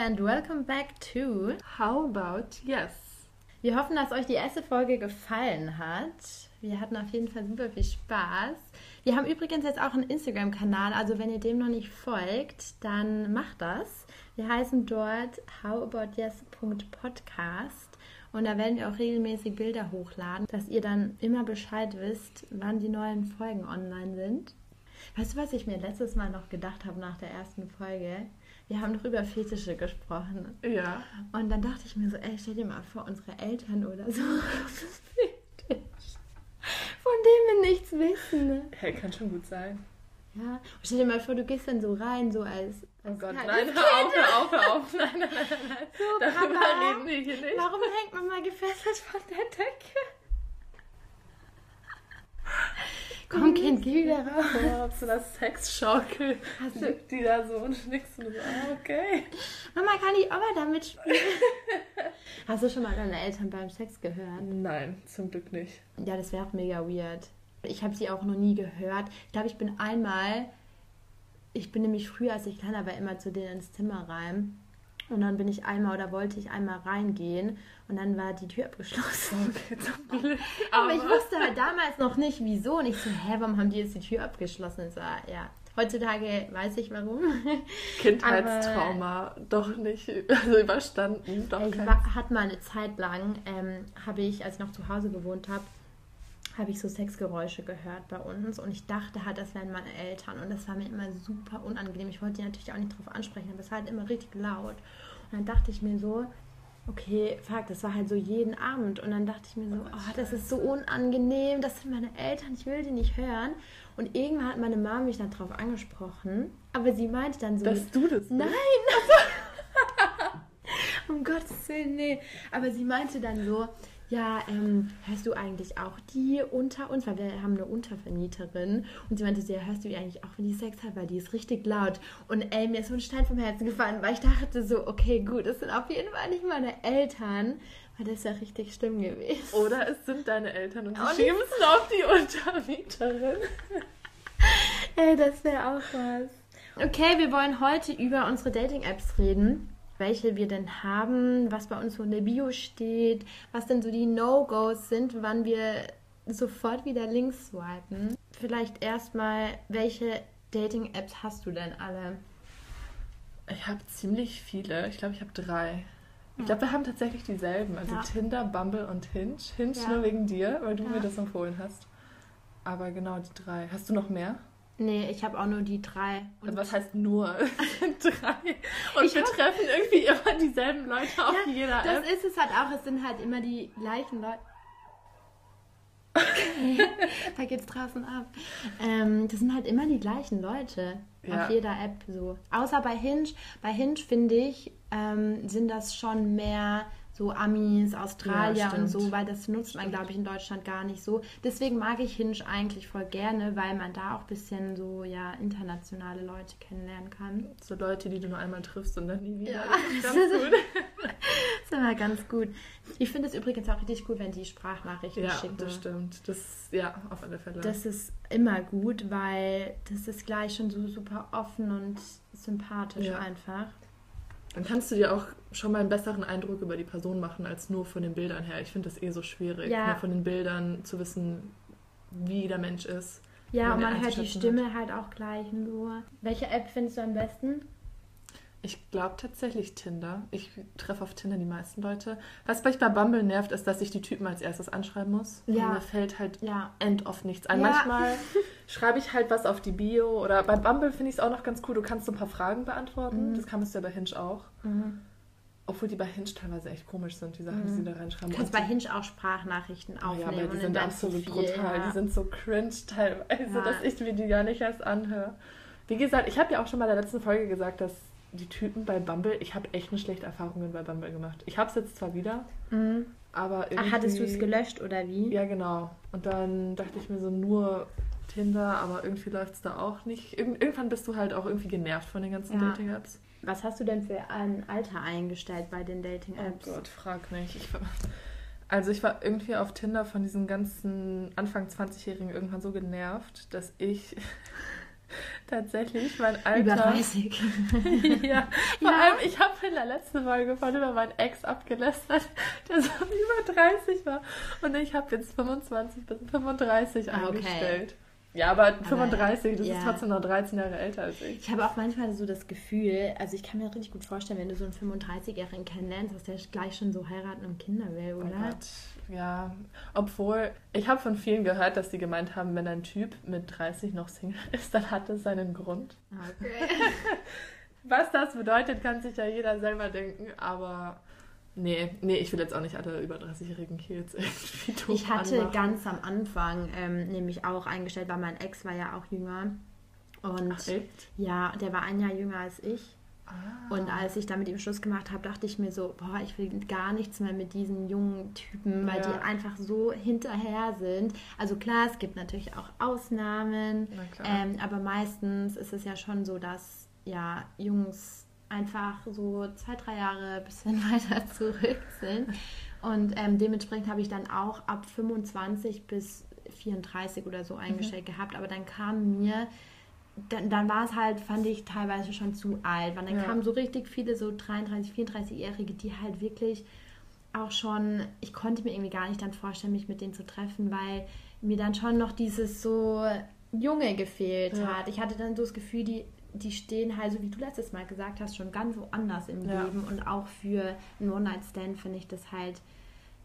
and welcome back to How About Yes? Wir hoffen, dass euch die erste Folge gefallen hat. Wir hatten auf jeden Fall super viel Spaß. Wir haben übrigens jetzt auch einen Instagram-Kanal, also wenn ihr dem noch nicht folgt, dann macht das. Wir heißen dort howaboutYes.podcast und da werden wir auch regelmäßig Bilder hochladen, dass ihr dann immer Bescheid wisst, wann die neuen Folgen online sind. Weißt du, was ich mir letztes Mal noch gedacht habe nach der ersten Folge? Wir haben doch über Fetische gesprochen. Ja. Und dann dachte ich mir so, ey, stell dir mal vor, unsere Eltern oder so das Fetisch, von dem wir nichts wissen. Ne? Hey, kann schon gut sein. Ja. Und stell dir mal vor, du gehst dann so rein, so als. Oh als Gott, kleines nein, hör auf, hör auf, hör auf. Nein, nein, nein, nein, nein. So, Darüber Papa, reden wir hier nicht. Warum hängt man mal gefesselt von der Decke? Komm, Kind, geh wieder raus. Oh, auf so einer Sexschaukel. Hast du- Die da so und schnickst und so, ah, okay. Mama, kann die Oma damit spielen? Hast du schon mal deine Eltern beim Sex gehört? Nein, zum Glück nicht. Ja, das wäre auch mega weird. Ich habe sie auch noch nie gehört. Ich glaube, ich bin einmal, ich bin nämlich früher, als ich kleiner war, immer zu denen ins Zimmer rein. Und dann bin ich einmal oder wollte ich einmal reingehen und dann war die Tür abgeschlossen. Okay. Aber ich wusste halt damals noch nicht, wieso. Und ich so, hä, warum haben die jetzt die Tür abgeschlossen? Und so, ja. Heutzutage weiß ich warum. Kindheitstrauma, doch nicht, also überstanden, doch Ich war, hat mal eine Zeit lang, ähm, habe ich, als ich noch zu Hause gewohnt habe, habe ich so Sexgeräusche gehört bei uns und ich dachte halt, das wären meine Eltern und das war mir immer super unangenehm. Ich wollte die natürlich auch nicht drauf ansprechen, aber es war halt immer richtig laut. Und dann dachte ich mir so, okay, fuck, das war halt so jeden Abend und dann dachte ich mir so, oh, das ist so unangenehm, das sind meine Eltern, ich will die nicht hören. Und irgendwann hat meine Mama mich dann drauf angesprochen, aber sie meinte dann so, Dass du das Nein! um Gottes Willen, nee. Aber sie meinte dann so, ja, ähm, hörst du eigentlich auch die unter uns? Weil wir haben eine Untervermieterin. Und sie meinte ja, hörst du die eigentlich auch, wenn die Sex hat? Weil die ist richtig laut. Und ey, mir ist so ein Stein vom Herzen gefallen, weil ich dachte so, okay, gut, das sind auf jeden Fall nicht meine Eltern. Weil das ist ja richtig schlimm gewesen. Oder es sind deine Eltern und sie schieben es auf die Untermieterin. Ey, das wäre auch was. Okay, wir wollen heute über unsere Dating-Apps reden. Welche wir denn haben, was bei uns so in der Bio steht, was denn so die No-Gos sind, wann wir sofort wieder links swipen. Vielleicht erstmal, welche Dating-Apps hast du denn alle? Ich habe ziemlich viele. Ich glaube, ich habe drei. Ich glaube, wir haben tatsächlich dieselben. Also Ja. Tinder, Bumble und Hinge. Hinge Ja. nur wegen dir, weil du Ja. mir das empfohlen hast. Aber genau die drei. Hast du noch mehr? Nee, ich habe auch nur die drei. Also was heißt nur? Drei. Und Ich wir hab- treffen irgendwie immer dieselben Leute auf Ja, jeder das App. ist es halt auch. Es sind halt immer die gleichen Leute. da geht's draußen ab. Ähm, das sind halt immer die gleichen Leute Ja. auf jeder App so. Außer bei Hinge. Bei Hinge finde ich, ähm, sind das schon mehr so Amis, Australier Ja, und so, weil das nutzt man, Stimmt. glaube ich, in Deutschland gar nicht so. Deswegen mag ich Hinge eigentlich voll gerne, weil man da auch ein bisschen so, ja, internationale Leute kennenlernen kann. So Leute, die du nur einmal triffst und dann nie wieder. Ja, Das ist ganz gut. Ist immer ganz gut. Ich finde es übrigens auch richtig gut, wenn die Sprachnachrichten Ja, schicken. das stimmt. Das, ja, auf alle Fälle. Das ist immer gut, weil das ist gleich schon so super offen und sympathisch Ja. einfach. Dann kannst du dir auch schon mal einen besseren Eindruck über die Person machen, als nur von den Bildern her. Ich finde das eh so schwierig, Ja. nur von den Bildern zu wissen, wie der Mensch ist. Ja, Man und man hört die Stimme halt auch gleich nur. Welche App findest du am besten? Ich glaube tatsächlich Tinder. Ich treffe auf Tinder die meisten Leute. Was mich bei Bumble nervt, ist, dass ich die Typen als erstes anschreiben muss. Ja. Und mir fällt halt Ja. end oft nichts ein. Ja. Manchmal schreibe ich halt was auf die Bio oder bei Bumble finde ich es auch noch ganz cool. Du kannst so ein paar Fragen beantworten. Mhm. Das kannst du ja bei Hinge auch. Mhm. Obwohl die bei Hinge teilweise echt komisch sind, die Sachen, die Mhm. sie da reinschreiben. Du kannst bei Hinge auch Sprachnachrichten aufnehmen. ja, aber die sind absolut Profil, brutal. ja. Die sind so cringe teilweise, dass ich mir die gar nicht erst anhöre. Wie gesagt, ich habe ja auch schon mal in der letzten Folge gesagt, dass die Typen bei Bumble, ich habe echt eine schlechte Erfahrungen bei Bumble gemacht. Ich habe es jetzt zwar wieder, Mhm. aber irgendwie... Ach, hattest du es gelöscht oder wie? Ja, genau. Und dann dachte ich mir so, nur Tinder, aber irgendwie läuft es da auch nicht. Irgend irgendwann bist du halt auch irgendwie genervt von den ganzen Ja. Dating-Apps. Was hast du denn für ein Alter eingestellt bei den Dating-Apps? Oh Gott, frag nicht. Ich war, also ich war irgendwie auf Tinder von diesen ganzen Anfang 20-Jährigen irgendwann so genervt, dass ich tatsächlich mein Alter. Über 30. ja, vor allem, ich habe in der letzten Folge von über meinen Ex abgelästert, der so über 30 war. Und ich habe jetzt 25 bis 35 Ah, okay. eingestellt. Ja, aber 35, das ja. ist trotzdem noch 13 Jahre älter als ich. Ich habe auch manchmal so das Gefühl, also ich kann mir richtig gut vorstellen, wenn du so einen 35-Jährigen kennenlernst, dass der gleich schon so heiraten und Kinder will, Oh oder? Gott, ja. Obwohl, ich habe von vielen gehört, dass die gemeint haben, wenn ein Typ mit 30 noch Single ist, dann hat das seinen Grund. Okay. Was das bedeutet, kann sich ja jeder selber denken, aber nee, nee, ich will jetzt auch nicht alle über 30-jährigen Kids irgendwie doof Ich hatte anmachen. ganz am Anfang ähm, nämlich auch eingestellt, weil mein Ex war ja auch jünger. Und Ach, echt? ja, der war ein Jahr jünger als ich. Ah. Und als ich dann mit ihm Schluss gemacht habe, dachte ich mir so, boah, ich will gar nichts mehr mit diesen jungen Typen, weil Ja. die einfach so hinterher sind. Also klar, es gibt natürlich auch Ausnahmen, ähm, aber meistens ist es ja schon so, dass ja Jungs einfach so zwei, drei Jahre ein bisschen weiter zurück sind. Und ähm, dementsprechend habe ich dann auch ab 25 bis 34 oder so eingestellt gehabt. Aber dann kam mir, dann, dann war es halt, fand ich teilweise schon zu alt. Weil dann Ja. kamen so richtig viele so 33, 34-Jährige, die halt wirklich auch schon, ich konnte mir irgendwie gar nicht dann vorstellen, mich mit denen zu treffen, weil mir dann schon noch dieses so Junge gefehlt Ja. hat. Ich hatte dann so das Gefühl, die, die stehen halt, so wie du letztes Mal gesagt hast, schon ganz woanders im Ja. Leben. Und auch für einen One-Night-Stand finde ich das halt,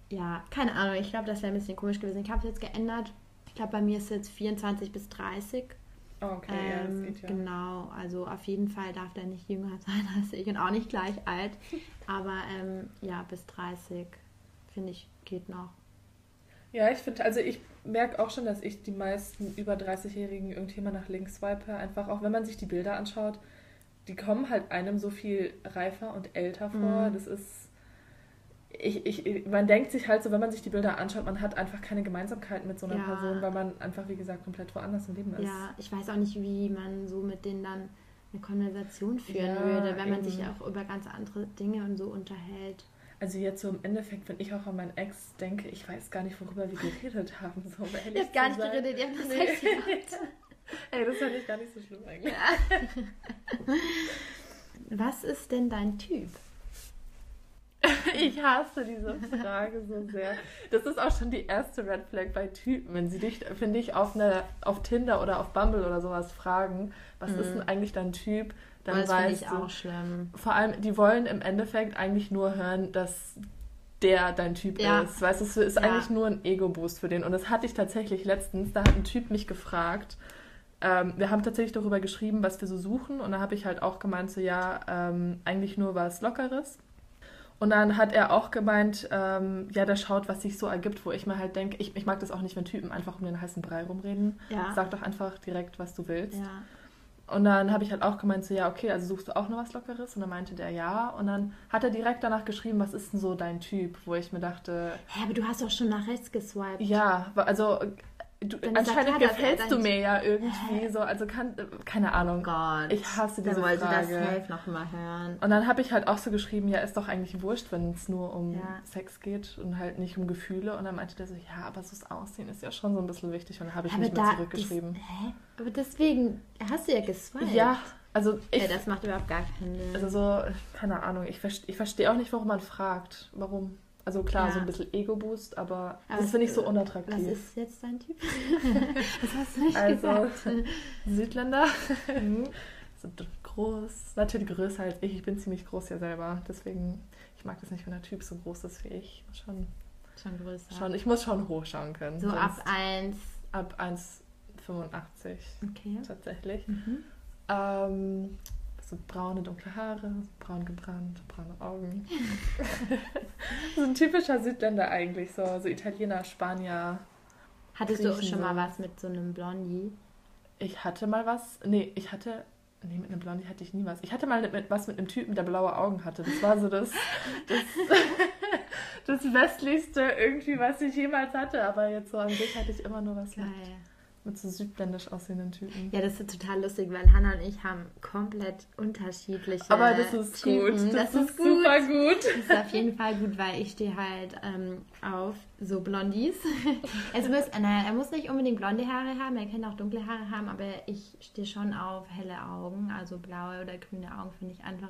ja, keine Ahnung, ich glaube, das wäre ein bisschen komisch gewesen. Ich habe es jetzt geändert. Ich glaube, bei mir ist es jetzt 24 bis 30. okay, ja, das Ähm, geht ja. Genau, also auf jeden Fall darf der nicht jünger sein als ich und auch nicht gleich alt. Aber ähm, ja, bis 30 finde ich geht noch. Ja, ich finde, also ich merke auch schon, dass ich die meisten über 30-Jährigen irgendwie mal nach links swipe. Einfach auch, wenn man sich die Bilder anschaut, die kommen halt einem so viel reifer und älter vor. Mhm. Das ist. Ich, ich, man denkt sich halt so, wenn man sich die Bilder anschaut, man hat einfach keine Gemeinsamkeit mit so einer Ja. Person, weil man einfach, wie gesagt, komplett woanders im Leben ist. Ja, ich weiß auch nicht, wie man so mit denen dann eine Konversation führen Ja, würde, wenn man eben. sich auch über ganz andere Dinge und so unterhält. Also jetzt so im Endeffekt, wenn ich auch an meinen Ex denke, ich weiß gar nicht, worüber wir geredet haben. So, um Ihr habt gar nicht sein. geredet, ihr habt das Nee. Sex gehabt. Ey, das fand ich gar nicht so schlimm eigentlich. Was ist denn dein Typ? Ich hasse diese Frage so sehr. Das ist auch schon die erste Red Flag bei Typen. Wenn sie dich, finde ich, auf, eine, auf Tinder oder auf Bumble oder sowas fragen, was ist denn eigentlich dein Typ, dann das finde ich auch schlimm. Vor allem, die wollen im Endeffekt eigentlich nur hören, dass der dein Typ Ja. ist. Weißt du, es ist Ja. eigentlich nur ein Ego-Boost für den. Und das hatte ich tatsächlich letztens. Da hat ein Typ mich gefragt. Ähm, wir haben tatsächlich darüber geschrieben, was wir so suchen. Und da habe ich halt auch gemeint, so ja, ähm, eigentlich nur was Lockeres. Und dann hat er auch gemeint, ähm, ja, der schaut, was sich so ergibt, wo ich mir halt denke, ich, ich mag das auch nicht, wenn Typen einfach um den heißen Brei rumreden. Ja. Sag doch einfach direkt, was du willst. Ja. Und dann habe ich halt auch gemeint, so ja, okay, also suchst du auch noch was Lockeres? Und dann meinte der ja. Und dann hat er direkt danach geschrieben, was ist denn so dein Typ? Wo ich mir dachte, Hä, aber du hast doch schon nach rechts geswiped. ja, also du, anscheinend gefällst du dein- mir ja irgendwie so. Also kann, keine Ahnung. Gott. Ich hasse diese wollte das Frage. safe noch mal hören. Und dann habe ich halt auch so geschrieben, ja, ist doch eigentlich wurscht, wenn es nur um Ja. Sex geht und halt nicht um Gefühle. Und dann meinte der so, ja, aber so das Aussehen ist ja schon so ein bisschen wichtig. Und dann habe ich aber nicht da, mehr zurückgeschrieben. Das, hä? Aber deswegen hast du ja geswiped. Ja, also ich, ja, das macht überhaupt gar keinen Sinn. Also so, keine Ahnung, ich, verste, ich verstehe auch nicht, warum man fragt. Warum? Also klar, Ja. so ein bisschen Ego-Boost, aber, Aber das finde ich so was unattraktiv. ist jetzt dein Typ? Was hast du nicht Also, gesagt? Südländer, Mhm. sind groß, natürlich größer als ich. Ich bin ziemlich groß ja selber, deswegen, ich mag das nicht, wenn der Typ so groß ist wie ich. Schon, Schon größer. schon, ich muss schon hochschauen können. so ab 1. ab 1,85 Okay. tatsächlich. Mhm. Ähm, so braune, dunkle Haare, braun gebrannt, braune Augen. so ein typischer Südländer eigentlich, so, so Italiener, Spanier. Hattest du auch Griechen schon mal so. was mit so einem Blondie? Ich hatte mal was, nee, ich hatte, nee, mit einem Blondie hatte ich nie was. Ich hatte mal mit, was mit einem Typen, der blaue Augen hatte. Das war so das, das, das westlichste irgendwie, was ich jemals hatte. Aber jetzt so an sich hatte ich immer nur was Geil. Mit so südländisch aussehenden Typen. Ja, das ist total lustig, weil Hannah und ich haben komplett unterschiedliche Aber das ist Typen. gut. Das, Das, ist, ist super gut. Das ist auf jeden Fall gut, weil ich stehe halt ähm, auf so Blondies. es muss, naja, er muss nicht unbedingt blonde Haare haben, er kann auch dunkle Haare haben, aber ich stehe schon auf helle Augen, also blaue oder grüne Augen finde ich einfach,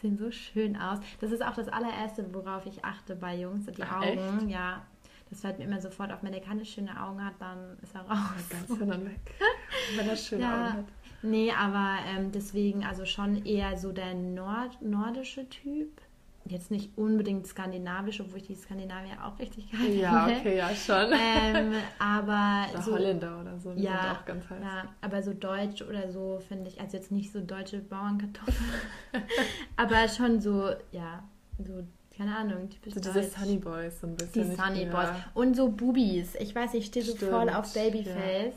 sehen so schön aus. Das ist auch das allererste, worauf ich achte bei Jungs, die Ach, Augen. echt? Ja, das fällt mir immer sofort auf. Wenn der keine schönen Augen hat, dann ist er raus. Ganz hin und weg. Wenn er schöne Ja. Augen hat. Nee, aber ähm, deswegen also schon eher so der Nord nordische Typ. Jetzt nicht unbedingt skandinavisch, obwohl ich die Skandinavier auch richtig geil Ja, finde. okay, ja, schon. Ähm, aber Oder so, Holländer oder so, die ja, sind auch ganz heiß. ja, aber so deutsch oder so finde ich, also jetzt nicht so deutsche Bauernkartoffeln, aber schon so, ja, so, keine Ahnung, typisch So diese Sunny Boys so ein Die bisschen. nicht Sunny Boys. Und so Boobies. Ich weiß, ich stehe so voll auf ja. Babyface.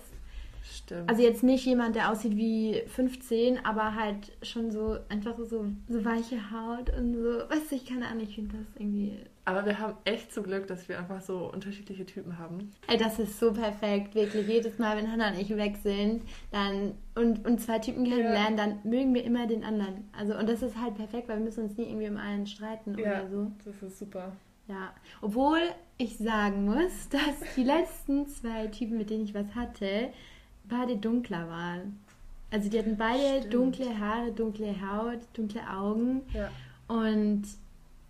Stimmt. Also jetzt nicht jemand, der aussieht wie 15, aber halt schon so einfach so, so weiche Haut und so, weiß ich, keine Ahnung, ich finde das irgendwie. Aber wir haben echt so Glück, dass wir einfach so unterschiedliche Typen haben. Ey, das ist so perfekt, wirklich. Jedes Mal, wenn Hannah und ich weg sind dann, und, und zwei Typen kennenlernen, dann mögen wir immer den anderen. Also, und das ist halt perfekt, weil wir müssen uns nie irgendwie um einen streiten Ja. oder so. Das ist super. Ja. Obwohl ich sagen muss, dass die letzten zwei Typen, mit denen ich was hatte, beide dunkler waren. Also die hatten beide Stimmt. dunkle Haare, dunkle Haut, dunkle Augen. Ja. Und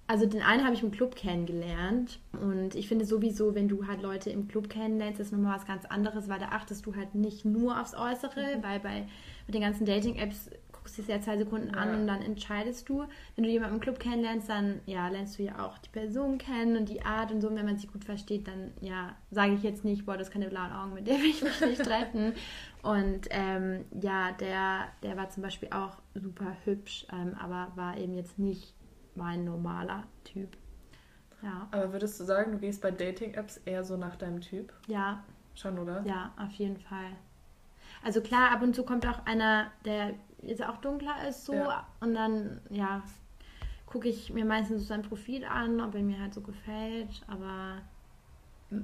also den einen habe ich im Club kennengelernt. Und ich finde sowieso, wenn du halt Leute im Club kennenlernst, ist nochmal was ganz anderes, weil da achtest du halt nicht nur aufs Äußere, Mhm. weil bei mit den ganzen Dating-Apps guckst du es ja zwei Sekunden an Ja. und dann entscheidest du. Wenn du jemanden im Club kennenlernst, dann ja, lernst du ja auch die Person kennen und die Art und so. Und wenn man sich gut versteht, dann ja, sage ich jetzt nicht, boah, das keine blauen Augen, mit der will ich mich nicht treffen. Und ähm, ja, der, der war zum Beispiel auch super hübsch, ähm, aber war eben jetzt nicht mein normaler Typ. Ja, Aber würdest du sagen, du gehst bei Dating-Apps eher so nach deinem Typ? ja, Schon, oder? ja, auf jeden Fall. Also klar, ab und zu kommt auch einer, der jetzt auch dunkler ist, so Ja. und dann, ja, gucke ich mir meistens so sein Profil an, ob er mir halt so gefällt, aber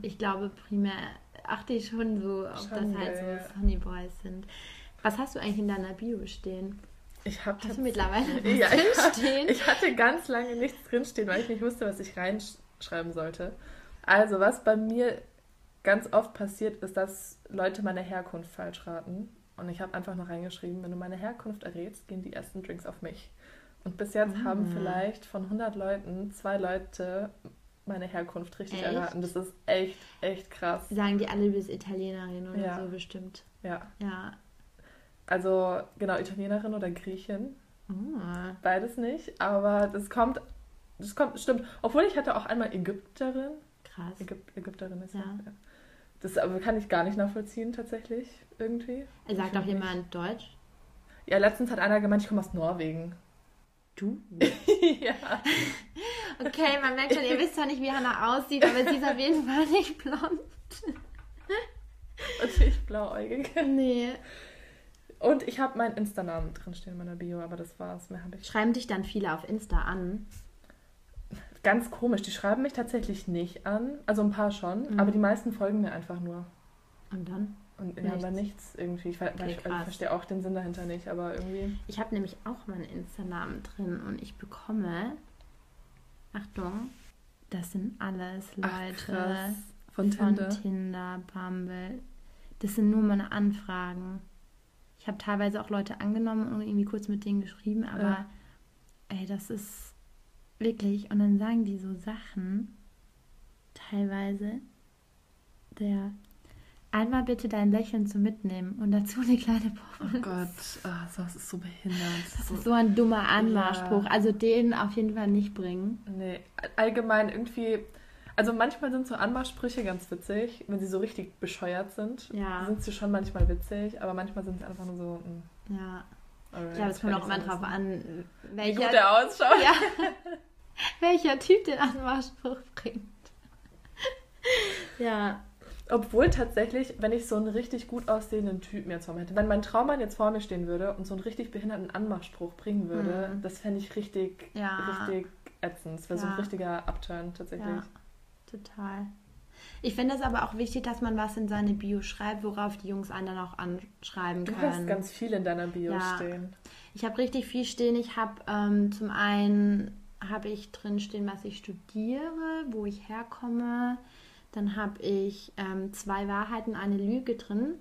ich glaube, primär achte ich schon so, ob Schon das halt so Sunny Boys sind. Was hast du eigentlich in deiner Bio stehen? Ich habe Hast du mittlerweile ja, drinstehen? ich hatte ganz lange nichts drinstehen, weil ich nicht wusste, was ich reinschreiben sollte. Also, was bei mir ganz oft passiert, ist, dass Leute meine Herkunft falsch raten. Und ich habe einfach noch reingeschrieben, wenn du meine Herkunft errätst, gehen die ersten Drinks auf mich. Und bis jetzt haben Ah. vielleicht von 100 Leuten zwei Leute meine Herkunft richtig Echt? erraten. Das ist echt, echt krass. Sagen die alle, du bist Italienerin oder Ja. so bestimmt. Ja. Ja. Also, genau, Italienerin oder Griechin. Oh. Beides nicht, aber das kommt, das kommt, stimmt. Obwohl ich hatte auch einmal Ägypterin. Krass. Ägyp Ägypterin ist Ja. ja. Das aber kann ich gar nicht nachvollziehen, tatsächlich, irgendwie. Sagt auch jemand Deutsch? Ja, letztens hat einer gemeint, ich komme aus Norwegen. Du? ja. Okay, man merkt schon, ihr wisst zwar nicht, wie Hannah aussieht, aber sie ist auf jeden Fall nicht blond. Und ich blauäugig. Nee. Und ich habe meinen Insta-Namen drinstehen in meiner Bio, aber das war's. Mehr habe ich. Schreiben dich dann viele auf Insta an? Ganz komisch, die schreiben mich tatsächlich nicht an. Also ein paar schon, Mhm. aber die meisten folgen mir einfach nur. Und dann? Und haben da nichts irgendwie. Ich, Okay, ich, ich verstehe auch den Sinn dahinter nicht, aber irgendwie. Ich habe nämlich auch meinen Insta-Namen drin und ich bekomme, Achtung, das sind alles Ach, Leute krass. Von von Tinder. Tinder, Bumble. Das sind nur meine Anfragen. Ich habe teilweise auch Leute angenommen und irgendwie kurz mit denen geschrieben, aber Ja. ey, das ist wirklich. Und dann sagen die so Sachen, teilweise, der einmal bitte dein Lächeln zum Mitnehmen und dazu eine kleine Oh Pommes. Gott, ah, das ist so behindert. Das ist so ein dummer Anmachspruch. Ja. Also den auf jeden Fall nicht bringen. Nee, allgemein irgendwie. Also manchmal sind so Anmachsprüche ganz witzig, wenn sie so richtig bescheuert sind. Ja. Sind sie schon manchmal witzig, aber manchmal sind sie einfach nur so. mm, Ja. alright, Ich glaube, es kommt auch immer drauf an, müssen. Wie welcher, gut der ausschaut. ja, welcher Typ den Anmachspruch bringt. ja. Obwohl tatsächlich, wenn ich so einen richtig gut aussehenden Typen jetzt vor mir hätte, wenn mein Traummann jetzt vor mir stehen würde und so einen richtig behinderten Anmachspruch bringen würde, Mhm. das fände ich richtig, Ja. richtig ätzend. Das wäre so ein Ja. richtiger Upturn tatsächlich. Ja, total. Ich finde es aber auch wichtig, dass man was in seine Bio schreibt, worauf die Jungs einen dann auch anschreiben können. Du hast ganz viel in deiner Bio ja. stehen. Ich habe richtig viel stehen. Ich habe ähm, zum einen habe ich drin stehen, was ich studiere, wo ich herkomme. Dann habe ich ähm, zwei Wahrheiten, eine Lüge drin.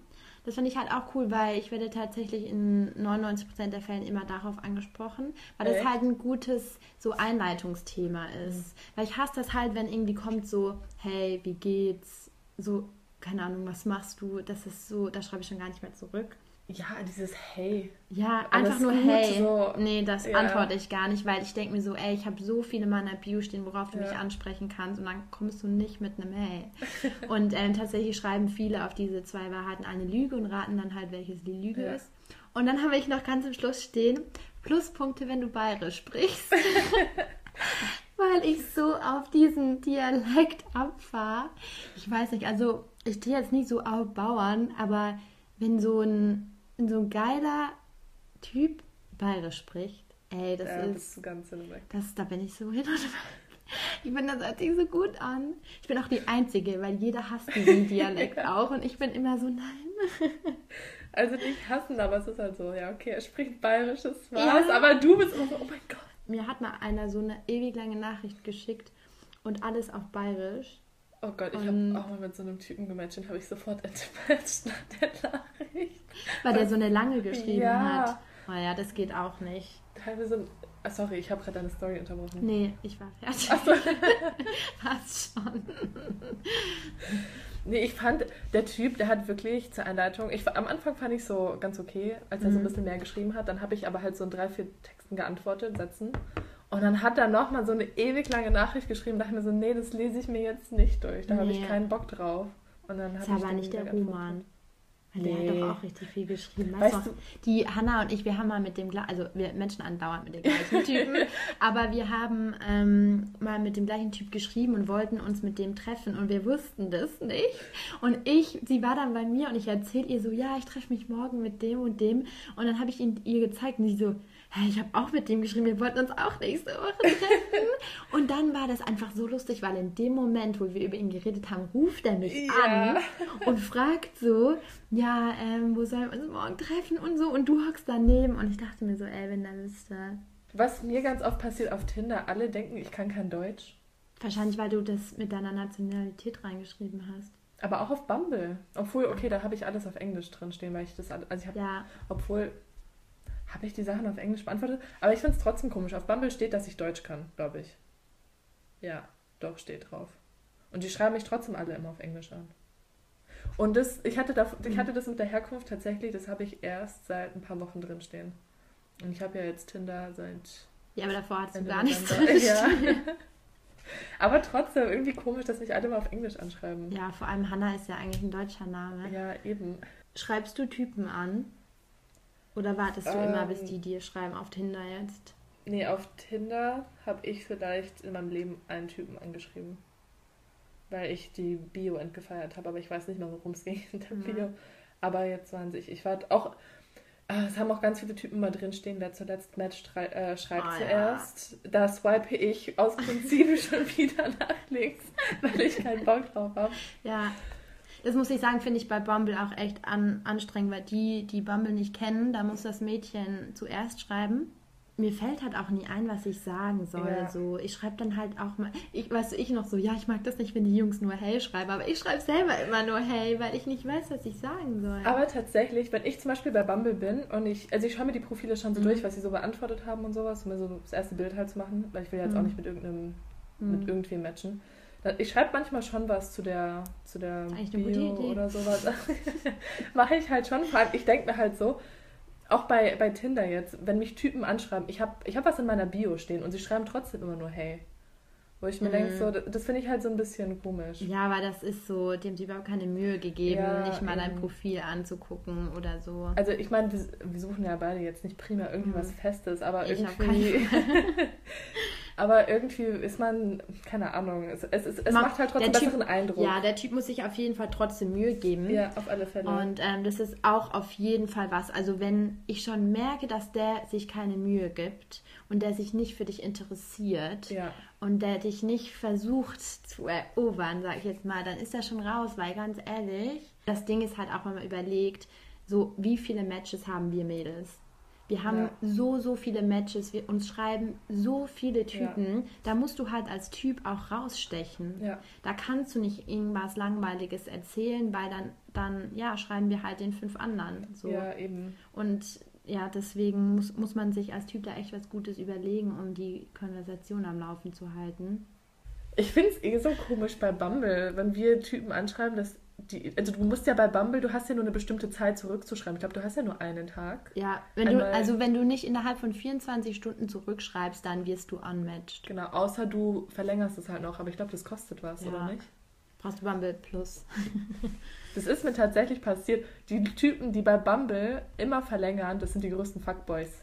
Das finde ich halt auch cool, weil ich werde tatsächlich in 99% der Fällen immer darauf angesprochen, weil Echt? das halt ein gutes so Einleitungsthema ist. Mhm. Weil ich hasse das halt, wenn irgendwie kommt so, hey, wie geht's? So, keine Ahnung, was machst du? Das ist so, da schreibe ich schon gar nicht mehr zurück. Ja, dieses Hey. Ja, einfach nur Hey. So. Nee, das ja. antworte ich gar nicht, weil ich denke mir so, ey, ich habe so viele in meiner Bio stehen, worauf du ja. mich ansprechen kannst und dann kommst du nicht mit einem Hey. und äh, tatsächlich schreiben viele auf diese zwei Wahrheiten eine Lüge und raten dann halt, welches die Lüge ja. ist. Und dann habe ich noch ganz am Schluss stehen, Pluspunkte, wenn du bayerisch sprichst. weil ich so auf diesen Dialekt abfahre. Ich weiß nicht, also ich stehe jetzt nicht so auf Bauern, aber wenn so ein so ein geiler Typ bayerisch spricht, ey, das ja, ist. ganz das, da bin ich so hin und weg. Ich finde, das hört sich so gut an. Ich bin auch die Einzige, weil jeder hasst diesen Dialekt ja. auch und ich bin immer so, nein. Also nicht hassen, aber es ist halt so, ja, okay, er spricht bayerisches was, ja. aber du bist immer so, oh mein Gott. Mir hat mal einer so eine ewig lange Nachricht geschickt und alles auf bayerisch. Oh Gott, ich habe auch mal mit so einem Typen gematcht, den habe ich sofort entmatcht nach der Nachricht. Weil der so eine lange geschrieben ja. hat. Oh ja, das geht auch nicht. Teilweise. Ah, sorry, ich habe gerade deine Story unterbrochen. Nee, ich war fertig. Ach so. Passt schon. Nee, ich fand, der Typ, der hat wirklich zur Einleitung, ich, am Anfang fand ich so ganz okay, als er mhm. so ein mhm. bisschen mehr geschrieben hat. Dann habe ich aber halt so in drei, vier Texten geantwortet, Sätzen. Und dann hat er nochmal so eine ewig lange Nachricht geschrieben. Da dachte ich mir so, nee, das lese ich mir jetzt nicht durch. Da nee. habe ich keinen Bock drauf. Und dann das ist aber nicht der Roman. Nee. Der hat doch auch richtig viel geschrieben. Weißt, weißt du, die Hanna und ich, wir haben mal mit dem, also wir Menschen andauernd mit dem gleichen Typen, aber wir haben ähm, mal mit dem gleichen Typ geschrieben und wollten uns mit dem treffen und wir wussten das nicht. Und ich, sie war dann bei mir und ich erzähle ihr so, ja, ich treffe mich morgen mit dem und dem. Und dann habe ich ihn ihr gezeigt und sie so, hey, ich habe auch mit dem geschrieben, wir wollten uns auch nächste Woche treffen. und dann war das einfach so lustig, weil in dem Moment, wo wir über ihn geredet haben, ruft er mich ja. an und fragt so, ja, ähm, wo sollen wir uns morgen treffen und so. Und du hockst daneben und ich dachte mir so, ey, wenn der wüsste. Was mir ganz oft passiert auf Tinder, alle denken, ich kann kein Deutsch. Wahrscheinlich, weil du das mit deiner Nationalität reingeschrieben hast. Aber auch auf Bumble. Obwohl, okay, da habe ich alles auf Englisch drin stehen, weil ich das, also ich habe, ja. obwohl habe ich die Sachen auf Englisch beantwortet? Aber ich finde es trotzdem komisch. Auf Bumble steht, dass ich Deutsch kann, glaube ich. Ja, doch, steht drauf. Und die schreiben mich trotzdem alle immer auf Englisch an. Und das, ich hatte, da, ich hatte das mit der Herkunft tatsächlich, das habe ich erst seit ein paar Wochen drin stehen. Und ich habe ja jetzt Tinder seit. Ja, aber davor hattest du gar nichts drin. Ja. aber trotzdem irgendwie komisch, dass mich alle mal auf Englisch anschreiben. Ja, vor allem Hannah ist ja eigentlich ein deutscher Name. Ja, eben. Schreibst du Typen an? Oder wartest du ähm, immer, bis ähm. die dir schreiben auf Tinder jetzt? Nee, auf Tinder habe ich vielleicht in meinem Leben einen Typen angeschrieben. Weil ich die Bio entgefeiert habe, aber ich weiß nicht mehr, worum es ging in der mhm. Bio. Aber jetzt waren sich, ich war auch, äh, es haben auch ganz viele Typen mal drinstehen, wer zuletzt matcht, äh, schreibt oh, zuerst. Ja. Da swipe ich aus Prinzip schon wieder nach links, weil ich keinen Bock drauf habe. Ja, das muss ich sagen, finde ich bei Bumble auch echt an, anstrengend, weil die, die Bumble nicht kennen, da muss das Mädchen zuerst schreiben. Mir fällt halt auch nie ein, was ich sagen soll. Ja. So, ich schreibe dann halt auch mal, ich weiß ich noch so, ja, ich mag das nicht, wenn die Jungs nur hey schreiben, aber ich schreibe selber immer nur hey, weil ich nicht weiß, was ich sagen soll. Aber tatsächlich, wenn ich zum Beispiel bei Bumble bin und ich, also ich schaue mir die Profile schon so mhm. durch, was sie so beantwortet haben und sowas, um mir so das erste Bild halt zu machen, weil ich will jetzt mhm. auch nicht mit irgendeinem, mhm. mit irgendwem matchen. Ich schreibe manchmal schon was zu der, zu der Bio oder sowas. Mache ich halt schon. Ich denke mir halt so, auch bei, bei Tinder jetzt, wenn mich Typen anschreiben, ich habe ich hab was in meiner Bio stehen und sie schreiben trotzdem immer nur hey. Wo ich mir mm. denke, so, das finde ich halt so ein bisschen komisch. Ja, aber das ist so, dem sie überhaupt keine Mühe gegeben, ja, nicht mal dein Profil anzugucken oder so. Also ich meine, wir, wir, suchen ja beide jetzt nicht prima irgendwie mm. was Festes, aber ich irgendwie. Aber irgendwie ist man, keine Ahnung, es, es, es, Man- macht halt trotzdem Typ- besseren Eindruck. Ja, der Typ muss sich auf jeden Fall trotzdem Mühe geben. Ja, auf alle Fälle. Und ähm, das ist auch auf jeden Fall was. Also wenn ich schon merke, dass der sich keine Mühe gibt und der sich nicht für dich interessiert ja. und der dich nicht versucht zu erobern, sag ich jetzt mal, dann ist er schon raus, weil ganz ehrlich, das Ding ist halt auch, wenn man überlegt, so wie viele Matches haben wir Mädels? Wir haben Ja. so, so viele Matches, wir, uns schreiben so viele Typen. Da musst du halt als Typ auch rausstechen. Ja. Da kannst du nicht irgendwas Langweiliges erzählen, weil dann, dann ja, schreiben wir halt den fünf anderen. So. ja, eben. Und ja, deswegen muss, muss man sich als Typ da echt was Gutes überlegen, um die Konversation am Laufen zu halten. Ich finde es eh so komisch bei Bumble, wenn wir Typen anschreiben, dass die, also du musst ja bei Bumble, du hast ja nur eine bestimmte Zeit zurückzuschreiben. Ich glaube, du hast ja nur einen Tag. Ja, wenn du, also wenn du nicht innerhalb von 24 Stunden zurückschreibst, dann wirst du unmatched. Genau, außer du verlängerst es halt noch, aber ich glaube, das kostet was, Ja. oder nicht? Brauchst du Bumble Plus. Das ist mir tatsächlich passiert. Die Typen, die bei Bumble immer verlängern, das sind die größten Fuckboys.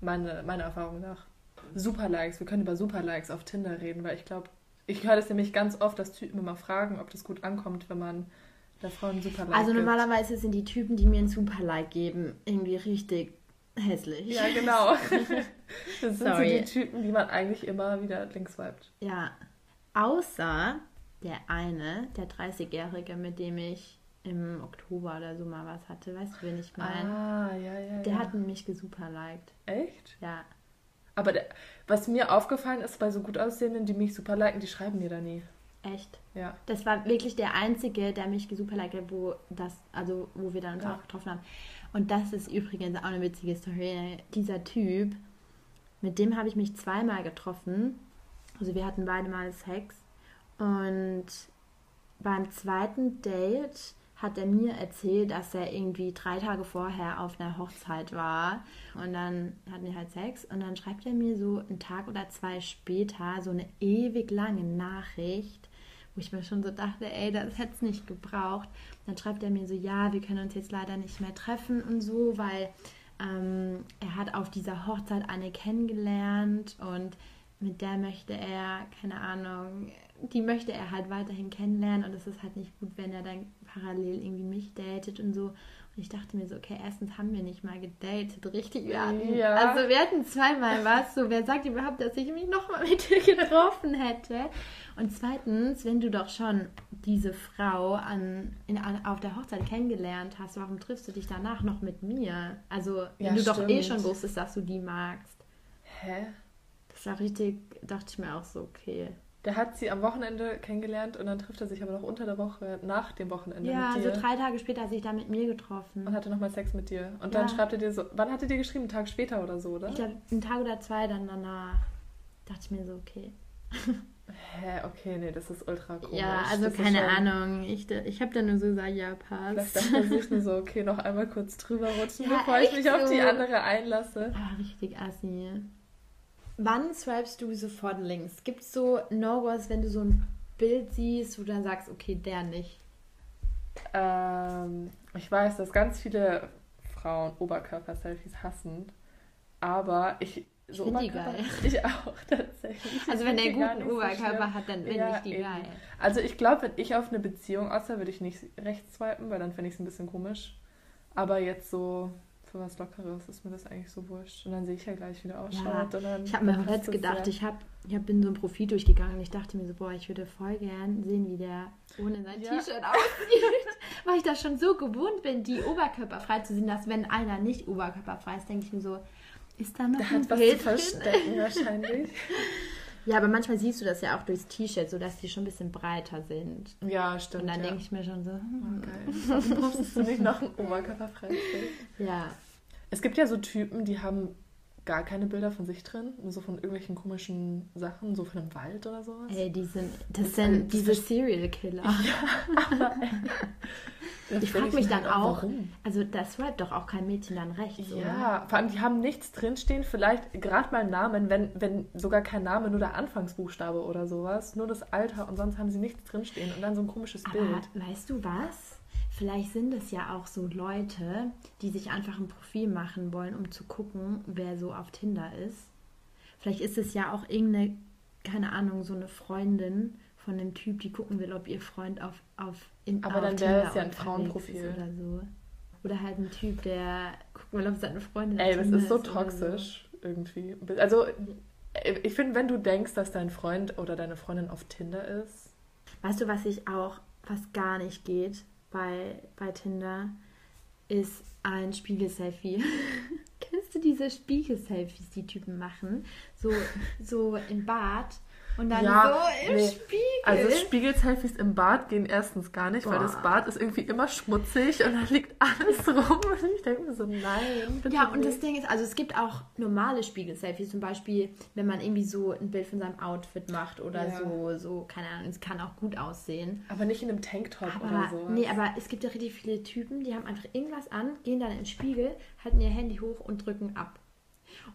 Meine, meiner Erfahrung nach. Superlikes, wir können über Superlikes auf Tinder reden, weil ich glaube, ich höre das nämlich ganz oft, dass Typen immer fragen, ob das gut ankommt, wenn man der Frau einen Superlike Also gibt. normalerweise sind die Typen, die mir ein Super-Like geben, irgendwie richtig hässlich. Ja, genau. Das sind Sorry. so die Typen, die man eigentlich immer wieder links swiped. Ja, außer der eine, der 30-Jährige, mit dem ich im Oktober oder so mal was hatte. Weißt du, wen ich meine? Ah, ja, ja. Der ja. hat mich gesuperliked. Echt? Ja. Aber was mir aufgefallen ist, bei so gut aussehenden, die mich super liken, die schreiben mir da nie. Echt. Ja. Das war wirklich der einzige, der mich gesuperliked hat, wo das, also wo wir dann uns Ja. auch getroffen haben. Und das ist übrigens auch eine witzige Story. Dieser Typ, mit dem habe ich mich zweimal getroffen. Also wir hatten beide mal Sex. Und beim zweiten Date hat er mir erzählt, dass er irgendwie drei Tage vorher auf einer Hochzeit war. Und dann hatten wir halt Sex. Und dann schreibt er mir so einen Tag oder zwei später so eine ewig lange Nachricht, wo ich mir schon so dachte, ey, das hätte es nicht gebraucht. Dann schreibt er mir so, ja, wir können uns jetzt leider nicht mehr treffen und so, weil ähm, er hat auf dieser Hochzeit eine kennengelernt und mit der möchte er, keine Ahnung, die möchte er halt weiterhin kennenlernen und es ist halt nicht gut, wenn er dann parallel irgendwie mich datet und so. Und ich dachte mir so, okay, erstens haben wir nicht mal gedatet, richtig? Wir hatten, Ja. Also wir hatten zweimal was, so wer sagt überhaupt, dass ich mich nochmal mit dir getroffen hätte? Und zweitens, wenn du doch schon diese Frau an, in, an, auf der Hochzeit kennengelernt hast, warum triffst du dich danach noch mit mir? Also, wenn Ja, du doch eh stimmt. schon wusstest, dass du die magst. Hä? Das war richtig, dachte ich mir auch so, okay. Der hat sie am Wochenende kennengelernt und dann trifft er sich aber noch unter der Woche, nach dem Wochenende Ja, mit also dir. drei Tage später hat sich da mit mir getroffen. und hatte nochmal Sex mit dir. Und Ja. dann schreibt er dir so, wann hat er dir geschrieben? Einen Tag später oder so, oder? Ich glaube, einen Tag oder zwei dann danach dachte ich mir so, okay. Hä, okay, nee, das ist ultra komisch. ja, also Das keine schon- Ahnung. Ich, ich habe da nur so gesagt, ja, Vielleicht passt. dachte er sich nur so, okay, noch einmal kurz drüber rutschen, Ja, bevor ich mich auf die so. andere einlasse. Ah, richtig assi. Wann swipest du sofort links? Gibt es so No-Gos, wenn du so ein Bild siehst, wo du dann sagst, okay, der nicht? Ähm, ich weiß, dass ganz viele Frauen Oberkörper-Selfies hassen, aber ich. So die Oberkörper- geil. Ich auch, tatsächlich. Ich Also wenn der guten so Oberkörper schlimm. hat, dann finde Ja, ich die eben. geil. Also ich glaube, wenn ich auf eine Beziehung außer würde ich nicht rechts swipen, weil dann fände ich es ein bisschen komisch. Aber jetzt so für was Lockeres ist mir das eigentlich so wurscht. Und dann sehe ich ja gleich, wie der ausschaut. Ja, Ich habe mir auch jetzt gedacht, ich habe ich hab in so ein Profil durchgegangen und ich dachte mir so, boah, ich würde voll gern sehen, wie der ohne sein Ja. T-Shirt aussieht. Weil ich das schon so gewohnt bin, die oberkörperfrei zu sehen, dass wenn einer nicht oberkörperfrei ist, denke ich mir so, ist da noch Der ein hat was Bild zu drin? verstecken wahrscheinlich. Ja, aber manchmal siehst du das ja auch durchs T-Shirt, so dass die schon ein bisschen breiter sind. Ja, stimmt. Und dann ja. denke ich mir schon so, Oh, hm, geil. Warum postest du nicht noch ein oberkörperfreies ja. Es gibt ja so Typen, die haben gar keine Bilder von sich drin, nur so von irgendwelchen komischen Sachen, so von einem Wald oder sowas. Ey, die sind, das Das- sind das diese Serial Killer. Da Ich frag frage mich dann halt auch, warum. also das swipet doch auch kein Mädchen dann rechts, oder? Ja, vor allem die haben nichts drinstehen, vielleicht gerade mal Namen, wenn, wenn sogar kein Name, nur der Anfangsbuchstabe oder sowas, nur das Alter und sonst haben sie nichts drinstehen und dann so ein komisches Aber Bild. weißt du was? Vielleicht sind es ja auch so Leute, die sich einfach ein Profil machen wollen, um zu gucken, wer so auf Tinder ist. Vielleicht ist es ja auch irgendeine, keine Ahnung, so eine Freundin von dem Typ, die gucken will, ob ihr Freund auf, auf in, Aber auf dann wäre Tinder ja ein Frauenprofil. Oder so. Oder halt ein Typ, der gucken will, ob seine Freundin Ey, das Tinder ist so toxisch irgendwie. Also, ich finde, wenn du denkst, dass dein Freund oder deine Freundin auf Tinder ist, Weißt du, was ich auch, was gar nicht geht bei, bei Tinder, ist ein Spiegelselfie. Kennst du diese Spiegelselfies, die Typen machen? So, so im Bad und dann Ja, so im nee. Spiegel. Also Spiegelselfies im Bad gehen erstens gar nicht, weil Boah. das Bad ist irgendwie immer schmutzig und da liegt alles rum und ich denke mir so, nein. Ja, und das. Ding ist, also es gibt auch normale Spiegelselfies, zum Beispiel, wenn man irgendwie so ein Bild von seinem Outfit macht oder Ja. so, so, keine Ahnung, es kann auch gut aussehen. Aber nicht in einem Tanktop oder Aber, so. nee, aber es gibt ja richtig viele Typen, die haben einfach irgendwas an, gehen dann in den Spiegel, halten ihr Handy hoch und drücken ab.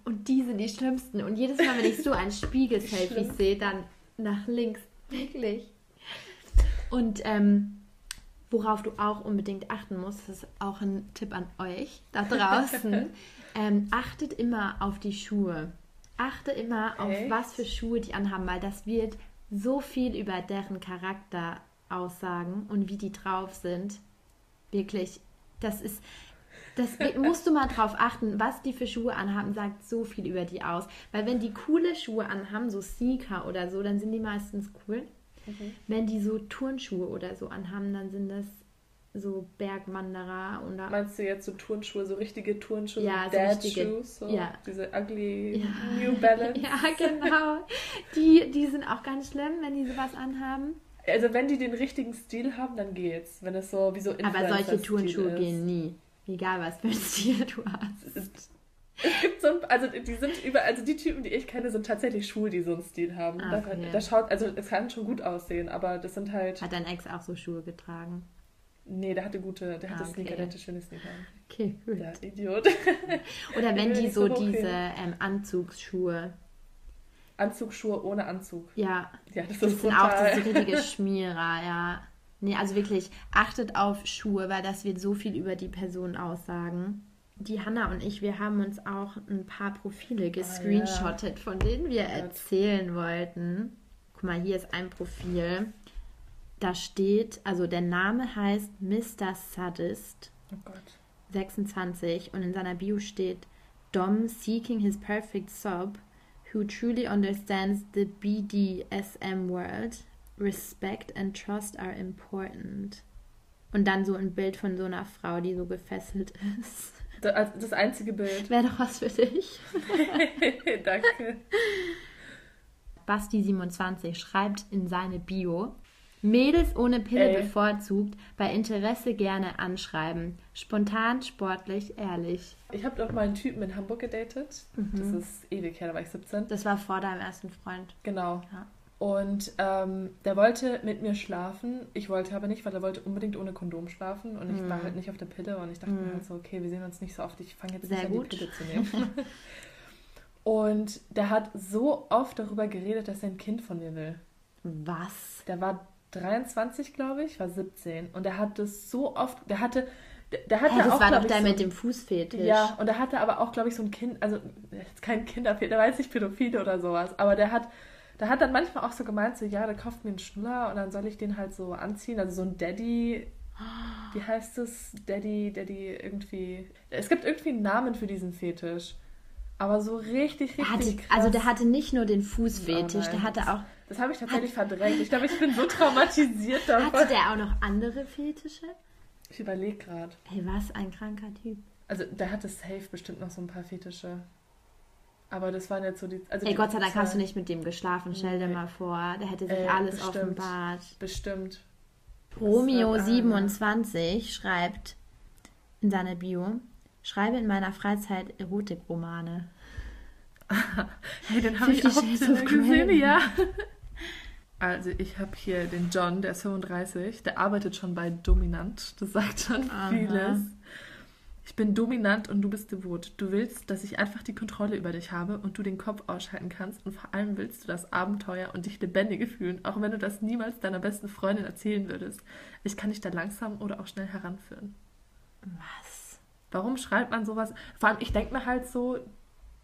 Und die sind die schlimmsten. Und jedes Mal, wenn ich so ein Spiegelselfie sehe, dann nach links. Wirklich. Und ähm, worauf du auch unbedingt achten musst, das ist auch ein Tipp an euch da draußen. ähm, achtet immer auf die Schuhe. Achte immer auf Echt? was für Schuhe die anhaben, weil das wird so viel über deren Charakter aussagen und wie die drauf sind. Wirklich, das ist, das musst du mal drauf achten, was die für Schuhe anhaben, sagt so viel über die aus. Weil wenn die coole Schuhe anhaben, so Sneaker oder so, dann sind die meistens cool. Mhm. Wenn die so Turnschuhe oder so anhaben, dann sind das so Bergwanderer oder Meinst du jetzt so Turnschuhe, so richtige Turnschuhe, Ja, so richtige- Shoes, so ja. diese ugly Ja. New Balance? Ja, genau. Die, die sind auch ganz schlimm, wenn die sowas anhaben. Also wenn die den richtigen Stil haben, dann geht's. Wenn es so wie so Aber solche Turnschuhe ist. gehen nie. Egal was für ein Stil du hast. Es gibt so ein, also die sind über, also die Typen, die ich kenne, sind tatsächlich Schuhe, die so einen Stil haben. Ah, Da, okay. da schaut, also es kann schon gut aussehen, aber das sind halt, Hat dein Ex auch so Schuhe getragen? nee, der hatte gute, der hatte Ah, okay. Sneaker, der hatte schöne Sneaker. Okay, gut. Der Idiot. Oder wenn die so so diese ähm, Anzugsschuhe. Anzugsschuhe ohne Anzug. Ja, Ja, das, das ist sind auch brutal. diese richtige Schmierer, ja. Nee, also wirklich, achtet auf Schuhe, weil das wird so viel über die Person aussagen. Die Hanna und ich, wir haben uns auch ein paar Profile gescreenshottet, von denen wir erzählen wollten. Guck mal, hier ist ein Profil. Da steht, also der Name heißt Mr. Sadist. Oh Gott. 26 und in seiner Bio steht Dom seeking his perfect sub who truly understands the BDSM world. Respect and trust are important. Und dann so ein Bild von so einer Frau, die so gefesselt ist. Das, also das einzige Bild. Wäre doch was für dich. Danke. Basti27 schreibt in seine Bio. Mädels ohne Pille Ey. bevorzugt, bei Interesse gerne anschreiben. Spontan, sportlich, ehrlich. Ich habe doch mal einen Typen in Hamburg gedatet. Das ist ewig her, da war ich 17. Das war vor deinem ersten Freund. Genau. Ja. Und ähm, der wollte mit mir schlafen. Ich wollte aber nicht, weil er wollte unbedingt ohne Kondom schlafen. Und ich Mhm. war halt nicht auf der Pille. Und ich dachte mir halt so, okay, wir sehen uns nicht so oft. Ich fange jetzt Sehr nicht gut. an, die Pille zu nehmen. und der hat so oft darüber geredet, dass er ein Kind von mir will. Was? Der war 23, glaube ich, war 17. Und der hat das so oft, der hatte, der, der hatte Hey, das auch, war doch der so mit dem Fußfetisch. ja, und er hatte aber auch, glaube ich, so ein Kind, also jetzt kein Kinderfehler, der jetzt nicht Pädophile oder sowas, aber der hat, der hat dann manchmal auch so gemeint, so, ja, der kauft mir einen Schnuller und dann soll ich den halt so anziehen, also so ein Daddy, wie heißt es? Daddy, Daddy irgendwie, es gibt irgendwie einen Namen für diesen Fetisch, aber so richtig, richtig hatte, krass. also der hatte nicht nur den Fußfetisch, Oh der hatte auch. Das habe ich tatsächlich verdrängt. Ich glaube, ich bin so traumatisiert davon. Hatte der auch noch andere Fetische? Ich überlege gerade. Hey, was ein kranker Typ. Also, der hatte safe bestimmt noch so ein paar Fetische. Aber das waren jetzt so die. Also Ey, die Gott sei Dank hast du nicht mit dem geschlafen. Stell dir Nee. mal vor, der hätte sich Äh, alles bestimmt. offenbart. Bestimmt. Romeo27 schreibt in seiner Bio: Schreibe in meiner Freizeit Erotikromane. Hey, den habe ich auch gesehen, ja. Also, ich habe hier den John, der ist 35. Der arbeitet schon bei Dominant. Das sagt schon Aha. vieles. Ich bin dominant und du bist devot. Du willst, dass ich einfach die Kontrolle über dich habe und du den Kopf ausschalten kannst. Und vor allem willst du das Abenteuer und dich lebendige fühlen, auch wenn du das niemals deiner besten Freundin erzählen würdest. Ich kann dich da langsam oder auch schnell heranführen. Was? Warum schreibt man sowas? Vor allem, ich denke mir halt so,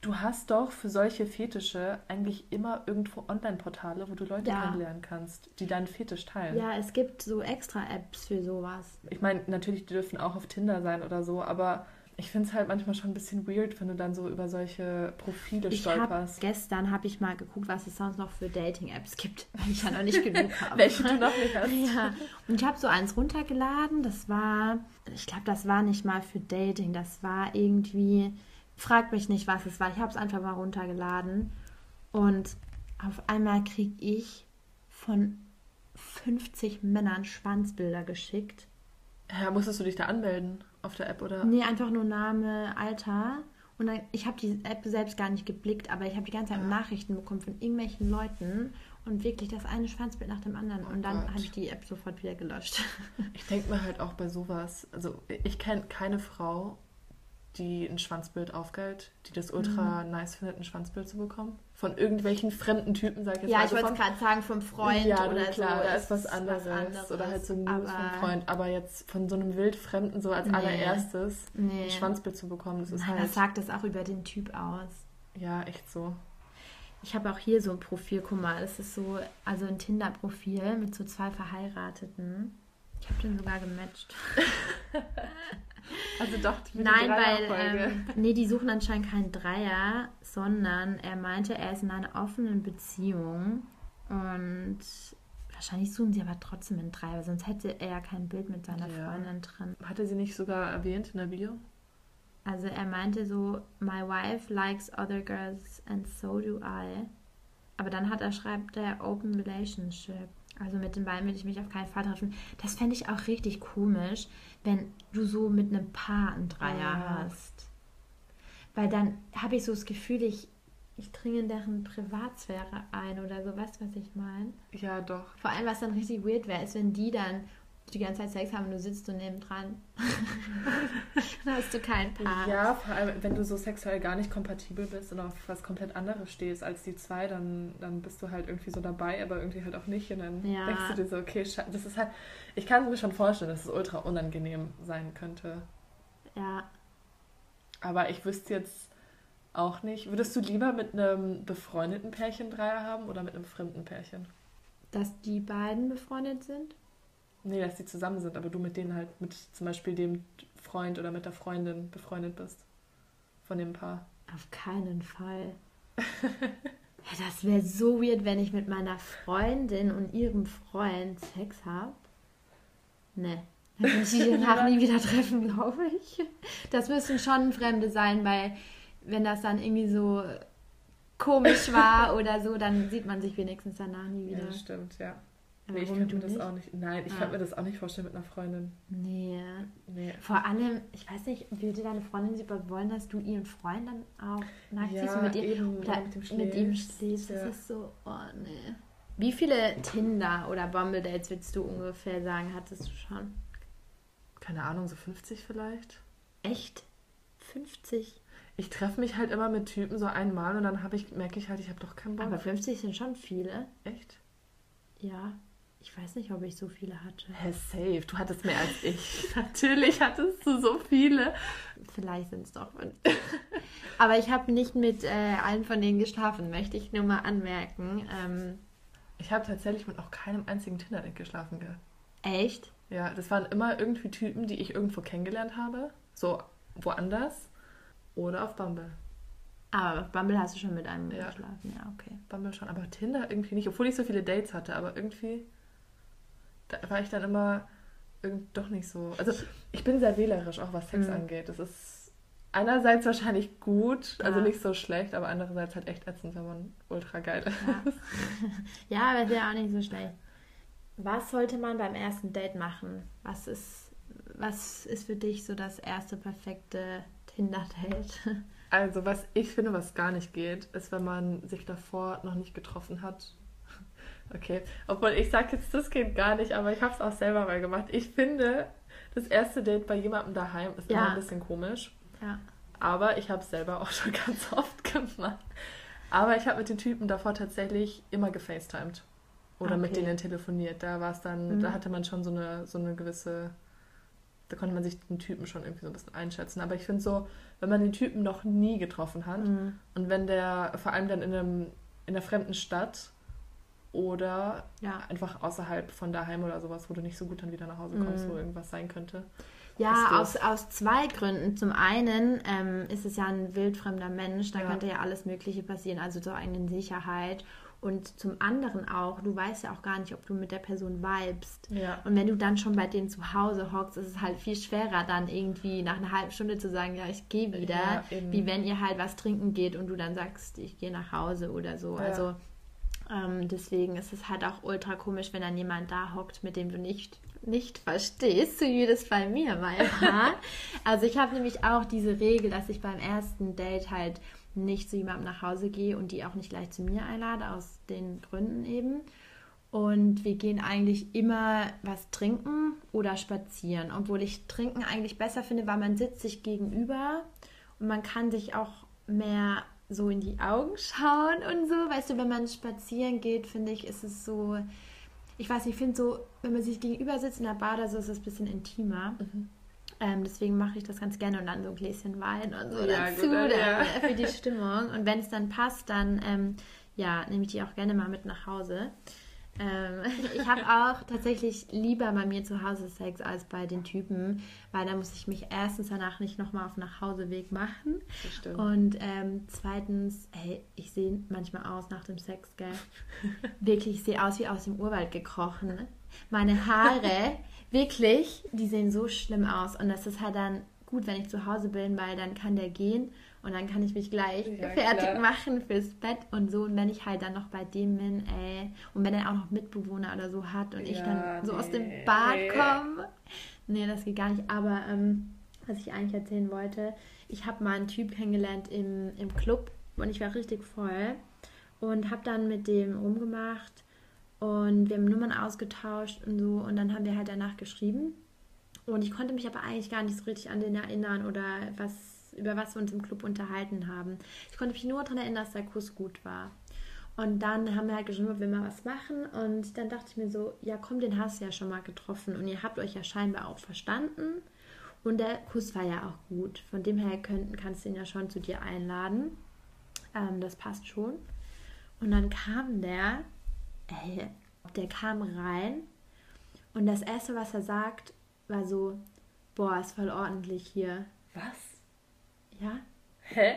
Du hast doch für solche Fetische eigentlich immer irgendwo Online-Portale, wo du Leute Ja. kennenlernen kannst, die deinen Fetisch teilen. Ja, es gibt so extra Apps für sowas. Ich meine, natürlich, die dürfen auch auf Tinder sein oder so, aber ich finde es halt manchmal schon ein bisschen weird, wenn du dann so über solche Profile Ich stolperst. gestern habe ich mal geguckt, was es sonst noch für Dating-Apps gibt, weil ich ja noch nicht genug habe. Welche du noch nicht hast. Ja, und ich habe so eins runtergeladen. Das war, ich glaube, das war nicht mal für Dating. Das war irgendwie, frag mich nicht, was es war. Ich habe es einfach mal runtergeladen. Und auf einmal kriege ich von 50 Männern Schwanzbilder geschickt. Ja, musstest du dich da anmelden auf der App oder? Nee, einfach nur Name, Alter. Und dann, ich habe die App selbst gar nicht geblickt, aber ich habe die ganze Zeit Nachrichten bekommen von irgendwelchen Leuten und wirklich das eine Schwanzbild nach dem anderen. Oh und dann habe ich die App sofort wieder gelöscht. Ich denke mir halt auch bei sowas, also ich kenne keine Frau, die ein Schwanzbild aufgeilt, die das ultra nice findet, ein Schwanzbild zu bekommen. Von irgendwelchen fremden Typen, sag ich jetzt ja, mal. ich Also wollte es von- gerade sagen, vom Freund ja, oder klar, so. da ist was anderes. Oder halt so News vom Freund. Aber jetzt von so einem Wildfremden so als Nee. allererstes Nee. ein Schwanzbild zu bekommen, das ist Nein, halt, das sagt das auch über den Typ aus. ja, echt so. Ich habe auch hier so ein Profil, guck mal, das ist so, also ein Tinder-Profil mit so zwei Verheirateten. Ich habe den sogar gematcht. Also doch, die Nein, weil, ähm, nee, die suchen anscheinend keinen Dreier, sondern er meinte, er ist in einer offenen Beziehung und wahrscheinlich suchen sie aber trotzdem einen Dreier, weil sonst hätte er ja kein Bild mit seiner Ja. Freundin drin. Hatte sie nicht sogar erwähnt in der Bio? Also er meinte so, my wife likes other girls and so do I. Aber dann hat er, schreibt er Open Relationship. Also mit den beiden will ich mich auf keinen Fall treffen. Das fände ich auch richtig komisch, wenn du so mit einem Paar einen Dreier Ja. hast. Weil dann habe ich so das Gefühl, ich, ich dringe in deren Privatsphäre ein oder so. Weißt du, was ich meine? Ja, doch. Vor allem, was dann richtig weird wäre, ist, wenn die dann die ganze Zeit Sex haben und du sitzt so nebendran. dann hast du kein Paar. Ja, vor allem, wenn du so sexuell gar nicht kompatibel bist und auf was komplett anderes stehst als die zwei, dann, dann bist du halt irgendwie so dabei, aber irgendwie halt auch nicht. Und dann Ja. denkst du dir so, okay, das ist halt, ich kann mir schon vorstellen, dass es ultra unangenehm sein könnte. Ja, Aber ich wüsste jetzt auch nicht, würdest du lieber mit einem befreundeten Pärchen Dreier haben oder mit einem fremden Pärchen? dass die beiden befreundet sind. Nee, dass die zusammen sind, aber du mit denen halt mit zum Beispiel dem Freund oder mit der Freundin befreundet bist. Von dem Paar. Auf keinen Fall. Ja, das wäre so weird, wenn ich mit meiner Freundin und ihrem Freund Sex habe. Ne. Dann würde ich die danach nie wieder treffen, glaube ich. Das müssen schon Fremde sein, weil wenn das dann irgendwie so komisch war oder so, dann sieht man sich wenigstens danach nie Ja, wieder. das stimmt, ja. Nee, ich könnte mir das nicht? auch nicht. Nein, ich Ah. kann mir das auch nicht vorstellen mit einer Freundin. Nee. Nee. Vor allem, ich weiß nicht, würde deine Freundin sie wollen, dass du ihren Freund dann auch nackt Ja, siehst und mit, ihr, oder mit ihm mit ihm schläfst, schläfst? Das ja. ist so, oh nee. Wie viele Tinder- oder Bumble-Dates würdest du ungefähr sagen, hattest du schon? Keine Ahnung, so 50 vielleicht. Echt? 50? Ich treffe mich halt immer mit Typen so einmal und dann habe ich, merke ich halt, ich habe doch keinen Bock. Aber 50 sind schon viele. Echt? Ja. Ich weiß nicht, ob ich so viele hatte. Hä, safe. Du hattest mehr als ich. Natürlich hattest du so viele. Vielleicht sind es doch 50. Aber ich habe nicht mit äh, allen von denen geschlafen, möchte ich nur mal anmerken. Ähm, Ich habe tatsächlich mit auch keinem einzigen Tinder-Date geschlafen, gell? echt? Ja, das waren immer irgendwie Typen, die ich irgendwo kennengelernt habe. So woanders. Oder auf Bumble. Aber auf Bumble hast du schon mit einem Ja. geschlafen, ja, okay. Bumble schon, aber Tinder irgendwie nicht, obwohl ich so viele Dates hatte, aber irgendwie da war ich dann immer irgend doch nicht so. Also ich bin sehr wählerisch, auch was Sex Mhm. angeht. Das ist einerseits wahrscheinlich gut, also Ja. nicht so schlecht, aber andererseits halt echt ätzend, wenn man ultra geil ist. Ja, ja aber ist ja auch nicht so schlecht. Was sollte man beim ersten Date machen? Was ist, was ist für dich so das erste perfekte Tinder-Date? Also was ich finde, was gar nicht geht, ist, wenn man sich davor noch nicht getroffen hat. Okay, obwohl ich sage jetzt, das geht gar nicht, aber ich habe es auch selber mal gemacht. Ich finde, das erste Date bei jemandem daheim ist immer Ja. ein bisschen komisch. Ja. Aber ich habe es selber auch schon ganz oft gemacht. Aber ich habe mit den Typen davor tatsächlich immer gefacetimed. Oder mit Okay. denen telefoniert. Da war es dann, Mhm. da hatte man schon so eine, so eine gewisse, da konnte man sich den Typen schon irgendwie so ein bisschen einschätzen. Aber ich finde so, wenn man den Typen noch nie getroffen hat Mhm. und wenn der vor allem dann in, einem, in einer fremden Stadt oder Ja. einfach außerhalb von daheim oder sowas, wo du nicht so gut dann wieder nach Hause kommst, Mhm. wo irgendwas sein könnte. Ja, aus, aus zwei Gründen. Zum einen ähm, ist es ja ein wildfremder Mensch, da Ja. könnte ja alles Mögliche passieren, also zur eigenen Sicherheit. Und zum anderen auch, du weißt ja auch gar nicht, ob du mit der Person vibest. Ja. Und wenn du dann schon bei denen zu Hause hockst, ist es halt viel schwerer, dann irgendwie nach einer halben Stunde zu sagen, ja, ich gehe wieder, Ja, wie wenn ihr halt was trinken geht und du dann sagst, ich gehe nach Hause oder so. Also ähm, deswegen ist es halt auch ultra komisch, wenn dann jemand da hockt, mit dem du nicht, nicht verstehst, so wie das bei mir mal war. also ich habe nämlich auch diese Regel, dass ich beim ersten Date halt nicht zu jemandem nach Hause gehe und die auch nicht gleich zu mir einlade, aus den Gründen eben. Und wir gehen eigentlich immer was trinken oder spazieren. Obwohl ich trinken eigentlich besser finde, weil man sitzt sich gegenüber und man kann sich auch mehr so in die Augen schauen und so. Weißt du, wenn man spazieren geht, finde ich, ist es so. Ich weiß nicht, ich finde so, wenn man sich gegenüber sitzt in der Bar oder so, ist es ein bisschen intimer. Mhm. Ähm, deswegen mache ich das ganz gerne und dann so ein Gläschen Wein und so Ja, dazu, gut, dann, ja. für die Stimmung. Und wenn es dann passt, dann ähm, ja, nehme ich die auch gerne mal mit nach Hause. Ähm, ich habe auch tatsächlich lieber bei mir zu Hause Sex als bei den Typen, weil da muss ich mich erstens danach nicht nochmal auf Nachhauseweg machen. Das stimmt. Und ähm, zweitens, ey, ich sehe manchmal aus nach dem Sex, gell? Wirklich, ich sehe aus wie aus dem Urwald gekrochen. Meine Haare, wirklich, die sehen so schlimm aus. Und das ist halt dann gut, wenn ich zu Hause bin, weil dann kann der gehen und dann kann ich mich gleich Ja, fertig klar. machen fürs Bett und so. Und wenn ich halt dann noch bei dem bin, ey, und wenn er auch noch Mitbewohner oder so hat und ich Ja, dann so aus dem nee, Bad nee. komme, nee, das geht gar nicht. Aber ähm, was ich eigentlich erzählen wollte, ich habe mal einen Typ kennengelernt im, im Club und ich war richtig voll und habe dann mit dem rumgemacht und wir haben Nummern ausgetauscht und so und dann haben wir halt danach geschrieben und ich konnte mich aber eigentlich gar nicht so richtig an den erinnern oder was über was wir uns im Club unterhalten haben. Ich konnte mich nur daran erinnern, dass der Kuss gut war. Und dann haben wir halt geschrieben, ob wir mal was machen. Und dann dachte ich mir so, ja komm, den hast du ja schon mal getroffen. Und ihr habt euch ja scheinbar auch verstanden. Und der Kuss war ja auch gut. Von dem her könnten, kannst du ihn ja schon zu dir einladen. Ähm, das passt schon. Und dann kam der, ey, der kam rein. Und das Erste, was er sagt, war so, boah, ist voll ordentlich hier. Was? Ja? Hä?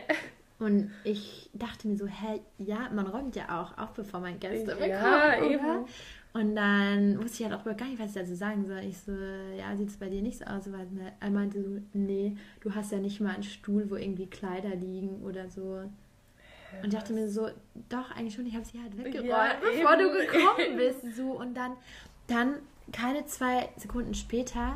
Und ich dachte mir so, hä, ja, man räumt ja auch auf, bevor man Gäste bekommt, Ja, oder? eben. Und dann wusste ich halt auch gar nicht, was ich dazu sagen soll. Ich so, ja, sieht es bei dir nicht so aus? Weil er meinte so, nee, du hast ja nicht mal einen Stuhl, wo irgendwie Kleider liegen oder so. Und ich dachte mir so, doch, eigentlich schon, ich habe sie halt weggeräumt, Ja, bevor eben, du gekommen bist. So. Und dann, dann, keine zwei Sekunden später,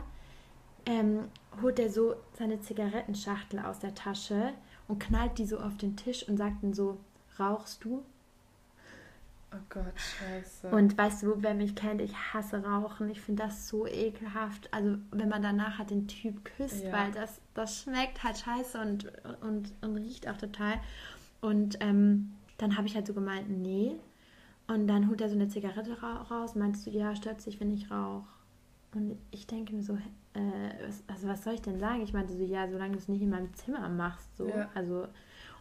ähm, holt er so seine Zigarettenschachtel aus der Tasche und knallt die so auf den Tisch und sagt dann so, rauchst du? Oh Gott, scheiße. Und weißt du, wer mich kennt, ich hasse Rauchen. Ich finde das so ekelhaft. Also wenn man danach halt den Typ küsst, Ja. weil das, das schmeckt halt scheiße und, und, und riecht auch total. Und ähm, dann habe ich halt so gemeint, nee. Und dann holt er so eine Zigarette ra raus. Meinst du, ja, stört sich, wenn ich rauche? Und ich denke mir so, äh, was, also was soll ich denn sagen? Ich meinte so, ja, solange du es nicht in meinem Zimmer machst, so. Ja. Also,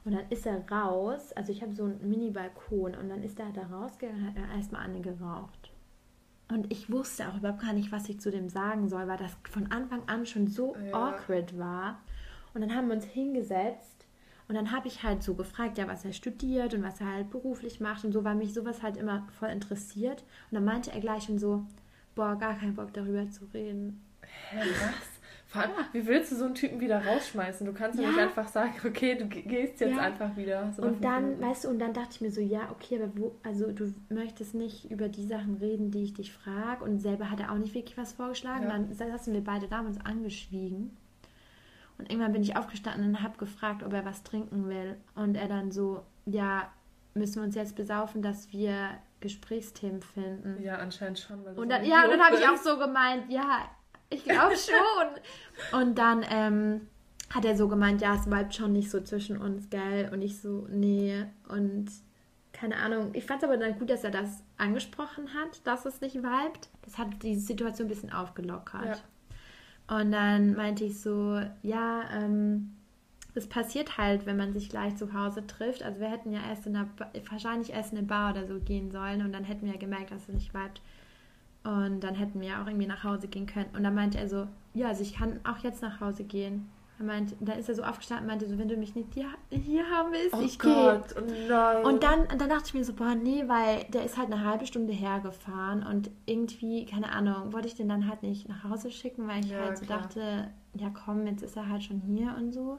und dann ist er raus. Also ich habe so einen Mini-Balkon und dann ist er da rausgegangen und hat er erstmal eine geraucht. Und ich wusste auch überhaupt gar nicht, was ich zu dem sagen soll, weil das von Anfang an schon so Ja. awkward war. Und dann haben wir uns hingesetzt und dann habe ich halt so gefragt, ja, was er studiert und was er halt beruflich macht und so, weil mich sowas halt immer voll interessiert. Und dann meinte er gleich schon so, boah, gar keinen Bock darüber zu reden. Hä, was? Vor allem, wie willst du so einen Typen wieder rausschmeißen? Du kannst ja, Ja. nicht einfach sagen, okay, du ge- gehst jetzt Ja. einfach wieder. So Und dann, Minuten. weißt du, und dann dachte ich mir so, ja, okay, aber wo, also du möchtest nicht über die Sachen reden, die ich dich frage. Und selber hat er auch nicht wirklich was vorgeschlagen. Ja. Dann saßen wir beide da und uns angeschwiegen. Und irgendwann bin ich aufgestanden und habe gefragt, ob er was trinken will. Und er dann so, ja, müssen wir uns jetzt besaufen, dass wir Gesprächsthemen finden. Ja, anscheinend schon. Und dann, ja, und dann habe ich auch so gemeint, ja, ich glaube schon. und dann ähm, hat er so gemeint, ja, es bleibt schon nicht so zwischen uns, gell? Und ich so, nee. Und keine Ahnung. Ich fand es aber dann gut, dass er das angesprochen hat, dass es nicht vibet. Das hat die Situation ein bisschen aufgelockert. Und dann meinte ich so, ja, ähm, es passiert halt, wenn man sich gleich zu Hause trifft. Also wir hätten ja erst in der ba wahrscheinlich erst in eine Bar oder so gehen sollen und dann hätten wir ja gemerkt, dass es nicht bleibt. Und dann hätten wir auch irgendwie nach Hause gehen können. Und dann meinte er so, ja, also ich kann auch jetzt nach Hause gehen. Er meinte, dann ist er so aufgestanden und meinte so, wenn du mich nicht hier, hier haben willst, Oh ich gehe. Oh. Und dann, und dann dachte ich mir so, boah, nee, weil der ist halt eine halbe Stunde hergefahren und irgendwie, keine Ahnung, wollte ich den dann halt nicht nach Hause schicken, weil ich Ja, halt so klar. dachte, ja komm, jetzt ist er halt schon hier und so.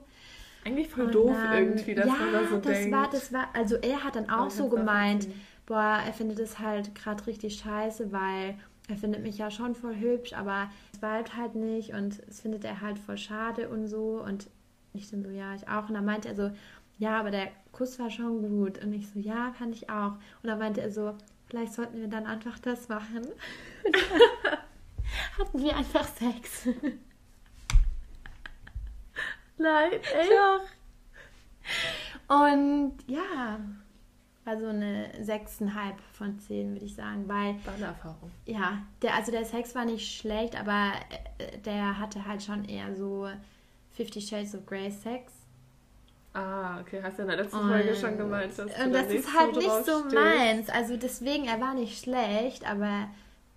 Eigentlich voll Und doof dann- irgendwie, dass ja, man da so das denkt. war, das war, also er hat dann auch ich so gemeint, boah, er findet es halt gerade richtig scheiße, weil er findet mich ja schon voll hübsch, aber es bleibt halt nicht und es findet er halt voll schade und so und ich dann so, ja, ich auch. Und dann meinte er so, ja, aber der Kuss war schon gut. Und ich so, ja, fand ich auch. Und dann meinte er so, vielleicht sollten wir dann einfach das machen. Hatten wir einfach Sex. Nein, ey. Doch. Und ja, war so eine 6,5 von 10, würde ich sagen, weil War eine Erfahrung. ja, der, also der Sex war nicht schlecht, aber äh, der hatte halt schon eher so Fifty Shades of Grey Sex. Ah, okay, hast du in der letzten Und, Folge schon gemeint, dass du und da das nicht ist halt so nicht so stehst. meins. Also deswegen, er war nicht schlecht, aber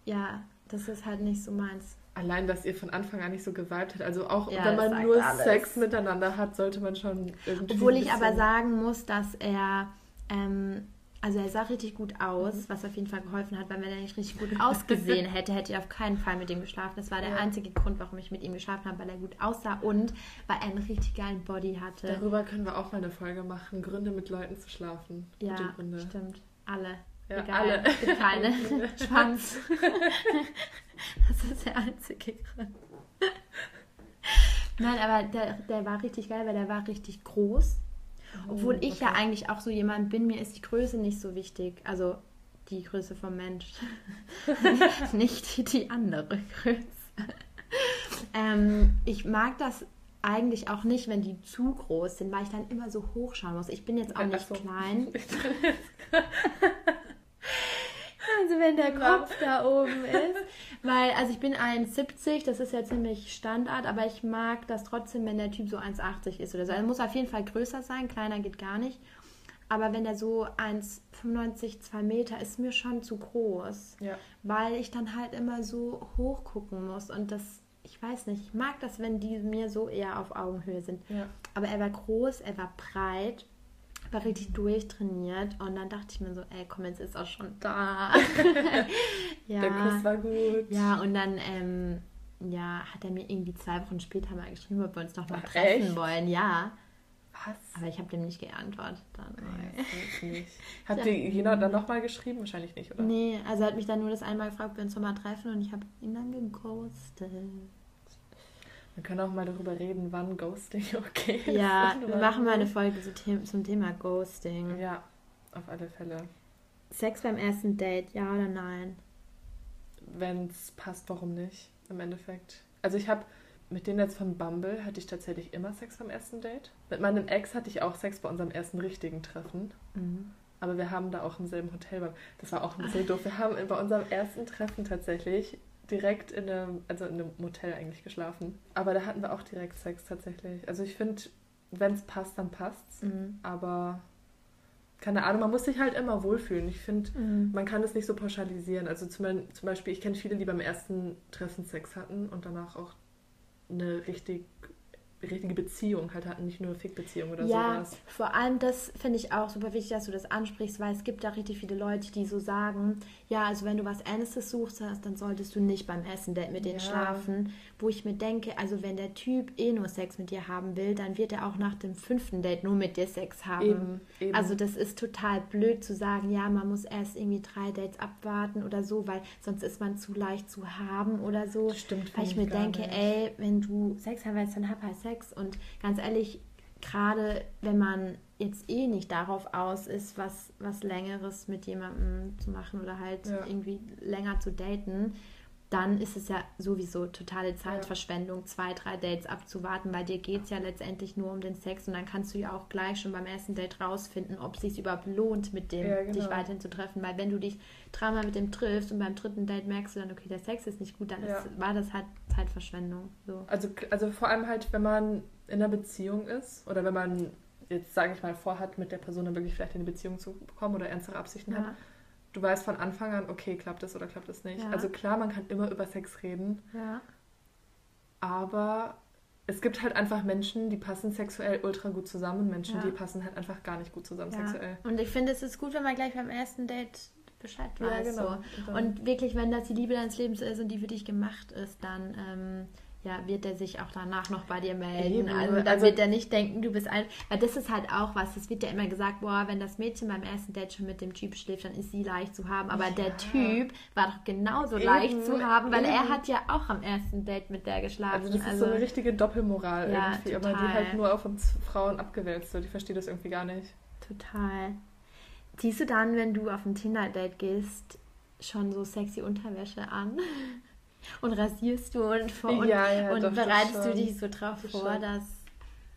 ja, das ist halt nicht so meins. Allein, dass ihr von Anfang an nicht so geweibt hat. Also auch Ja, wenn man nur alles. Sex miteinander hat, sollte man schon irgendwie. Obwohl ich aber sagen muss, dass er, ähm, also er sah richtig gut aus, Mhm. was auf jeden Fall geholfen hat, weil wenn er nicht richtig gut ausgesehen hätte, hätte ich auf keinen Fall mit ihm geschlafen. Das war der Ja. einzige Grund, warum ich mit ihm geschlafen habe, weil er gut aussah und weil er einen richtig geilen Body hatte. Darüber können wir auch mal eine Folge machen. Gründe mit Leuten zu schlafen. Ja, Gründe. stimmt. Alle. Ja, Egal. alle. Es gibt keine. Schwanz. das ist der einzige Grund. Nein, aber der, der war richtig geil, weil der war richtig groß. Obwohl ich ja Oh, okay. eigentlich auch so jemand bin, mir ist die Größe nicht so wichtig. Also die Größe vom Mensch. nicht die andere Größe. ähm, ich mag das eigentlich auch nicht, wenn die zu groß sind, weil ich dann immer so hochschauen muss. Ich bin jetzt auch Ach nicht so. klein. Also wenn der Kopf da oben ist. Weil, also ich bin 1,70, das ist ja ziemlich Standard, aber ich mag das trotzdem, wenn der Typ so 1,80 ist oder so. Er muss auf jeden Fall größer sein, kleiner geht gar nicht. Aber wenn der so 1,95, 2 Meter ist mir schon zu groß. Ja. Weil ich dann halt immer so hoch gucken muss und das, ich weiß nicht, ich mag das, wenn die mir so eher auf Augenhöhe sind. Ja. Aber er war groß, er war breit, war richtig durchtrainiert und dann dachte ich mir so, ey, komm, jetzt ist er schon da. ja. Der Kuss war gut. ja, und dann ähm, ja, hat er mir irgendwie zwei Wochen später mal geschrieben, ob wir uns noch mal Ach, treffen echt? wollen. Ja, Was? aber ich habe dem nicht geantwortet. Dann. Nee. Hat Ja. dir Jena dann nochmal geschrieben? Wahrscheinlich nicht, oder? Nee, also er hat mich dann nur das einmal gefragt, ob wir uns noch mal treffen und ich habe ihn dann geghostet. Wir können auch mal darüber reden, wann Ghosting okay ist. Ja, wir machen mal eine. Folge zum Thema Ghosting. Ja, auf alle Fälle. Sex beim ersten Date, ja oder nein? Wenn es passt, warum nicht? Im Endeffekt. Also ich habe mit denen jetzt von Bumble hatte ich tatsächlich immer Sex beim ersten Date. Mit meinem Ex hatte ich auch Sex bei unserem ersten richtigen Treffen. Mhm. Aber wir haben da auch im selben Hotel. Das war auch ein bisschen doof. Wir haben bei unserem ersten Treffen tatsächlich direkt in einem, also in einem Motel eigentlich geschlafen. Aber da hatten wir auch direkt Sex tatsächlich. Also ich finde, wenn es passt, dann passt's. Mhm. Aber keine Ahnung, man muss sich halt immer wohlfühlen. Ich finde, Mhm. man kann es nicht so pauschalisieren. Also zum, zum Beispiel, ich kenne viele, die beim ersten Treffen Sex hatten und danach auch eine richtig, richtige Beziehung halt hatten, nicht nur eine Fick-Beziehung oder Ja, sowas. vor allem das finde ich auch super wichtig, dass du das ansprichst, weil es gibt da richtig viele Leute, die so sagen, ja, also wenn du was Ernstes suchst, dann solltest du nicht beim Essen Date mit denen Ja. schlafen. Wo ich mir denke, also wenn der Typ eh nur Sex mit dir haben will, dann wird er auch nach dem fünften Date nur mit dir Sex haben. Eben, eben. Also das ist total blöd zu sagen, ja, man muss erst irgendwie drei Dates abwarten oder so, weil sonst ist man zu leicht zu haben oder so. Das stimmt, Weil ich mir denke, nicht. ey, wenn du Sex haben willst, dann hab halt Sex. Und ganz ehrlich, gerade wenn man jetzt eh nicht darauf aus ist, was, was Längeres mit jemandem zu machen oder halt Ja. irgendwie länger zu daten, dann ist es ja sowieso totale Zeitverschwendung, zwei, drei Dates abzuwarten, weil dir geht es ja letztendlich nur um den Sex und dann kannst du ja auch gleich schon beim ersten Date rausfinden, ob es sich überhaupt lohnt, mit dem Ja, genau. dich weiterhin zu treffen. Weil wenn du dich dreimal mit dem triffst und beim dritten Date merkst du dann, okay, der Sex ist nicht gut, dann Ja. ist, war das halt Zeitverschwendung. So. Also, also vor allem halt, wenn man in einer Beziehung ist oder wenn man jetzt, sage ich mal, vorhat, mit der Person dann wirklich vielleicht in eine Beziehung zu bekommen oder ernstere Absichten hat, Ja, du weißt von Anfang an, okay, klappt das oder klappt das nicht. Ja. Also klar, man kann immer über Sex reden, ja. aber es gibt halt einfach Menschen, die passen sexuell ultra gut zusammen und Menschen, Ja. die passen halt einfach gar nicht gut zusammen ja. sexuell. Und ich finde, es ist gut, wenn man gleich beim ersten Date Bescheid Ja, weiß. genau. So. Und wirklich, wenn das die Liebe deines Lebens ist und die für dich gemacht ist, dann ähm, ja, wird er sich auch danach noch bei dir melden. Eben, Also dann also- wird er nicht denken, du bist ein. Weil das ist halt auch was, es wird ja immer gesagt, boah, wenn das Mädchen beim ersten Date schon mit dem Typ schläft, dann ist sie leicht zu haben. Aber Ja. der Typ war doch genauso Eben, leicht zu haben, weil er eben. hat ja auch am ersten Date mit der geschlafen. Also das ist so eine richtige Doppelmoral Ja, irgendwie, aber die total. halt nur auf uns Frauen abgewälzt wird. Ich verstehe das irgendwie gar nicht. Total. Ziehst du dann, wenn du auf ein Tinder-Date gehst, schon so sexy Unterwäsche an? Und rasierst du und, vor, und, Ja, ja, und das bereitest du dich so drauf Das vor, schon. dass.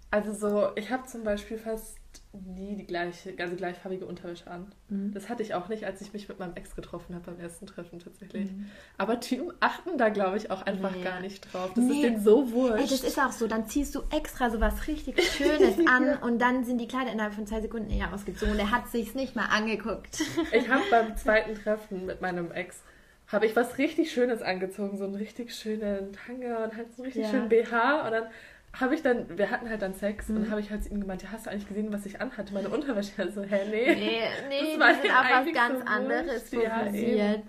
Also so, ich habe zum Beispiel fast nie die gleiche, also gleichfarbige Unterwäsche an. Mhm. Das hatte ich auch nicht, als ich mich mit meinem Ex getroffen habe beim ersten Treffen tatsächlich. Mhm. Aber Typen achten da, glaube ich, auch einfach Nee. gar nicht drauf. Das Nee. ist denen so wurscht. Ey, das ist auch so, dann ziehst du extra so was richtig Schönes an und dann sind die Kleider innerhalb von zwei Sekunden eher ausgezogen. und Er hat sich's nicht mal angeguckt. Ich habe beim zweiten Treffen mit meinem Ex, habe ich was richtig Schönes angezogen, so einen richtig schönen Tanga und halt so einen richtig Ja. schönen BH und dann habe ich dann, wir hatten halt dann Sex und Mhm. dann habe ich halt zu ihm gemeint, ja, hast du eigentlich gesehen, was ich anhatte, meine Unterwäsche? Also, hä, nee. Nee, nee, Das war sind ihm auf was ganz so anderes wurscht. Ja, fokussiert.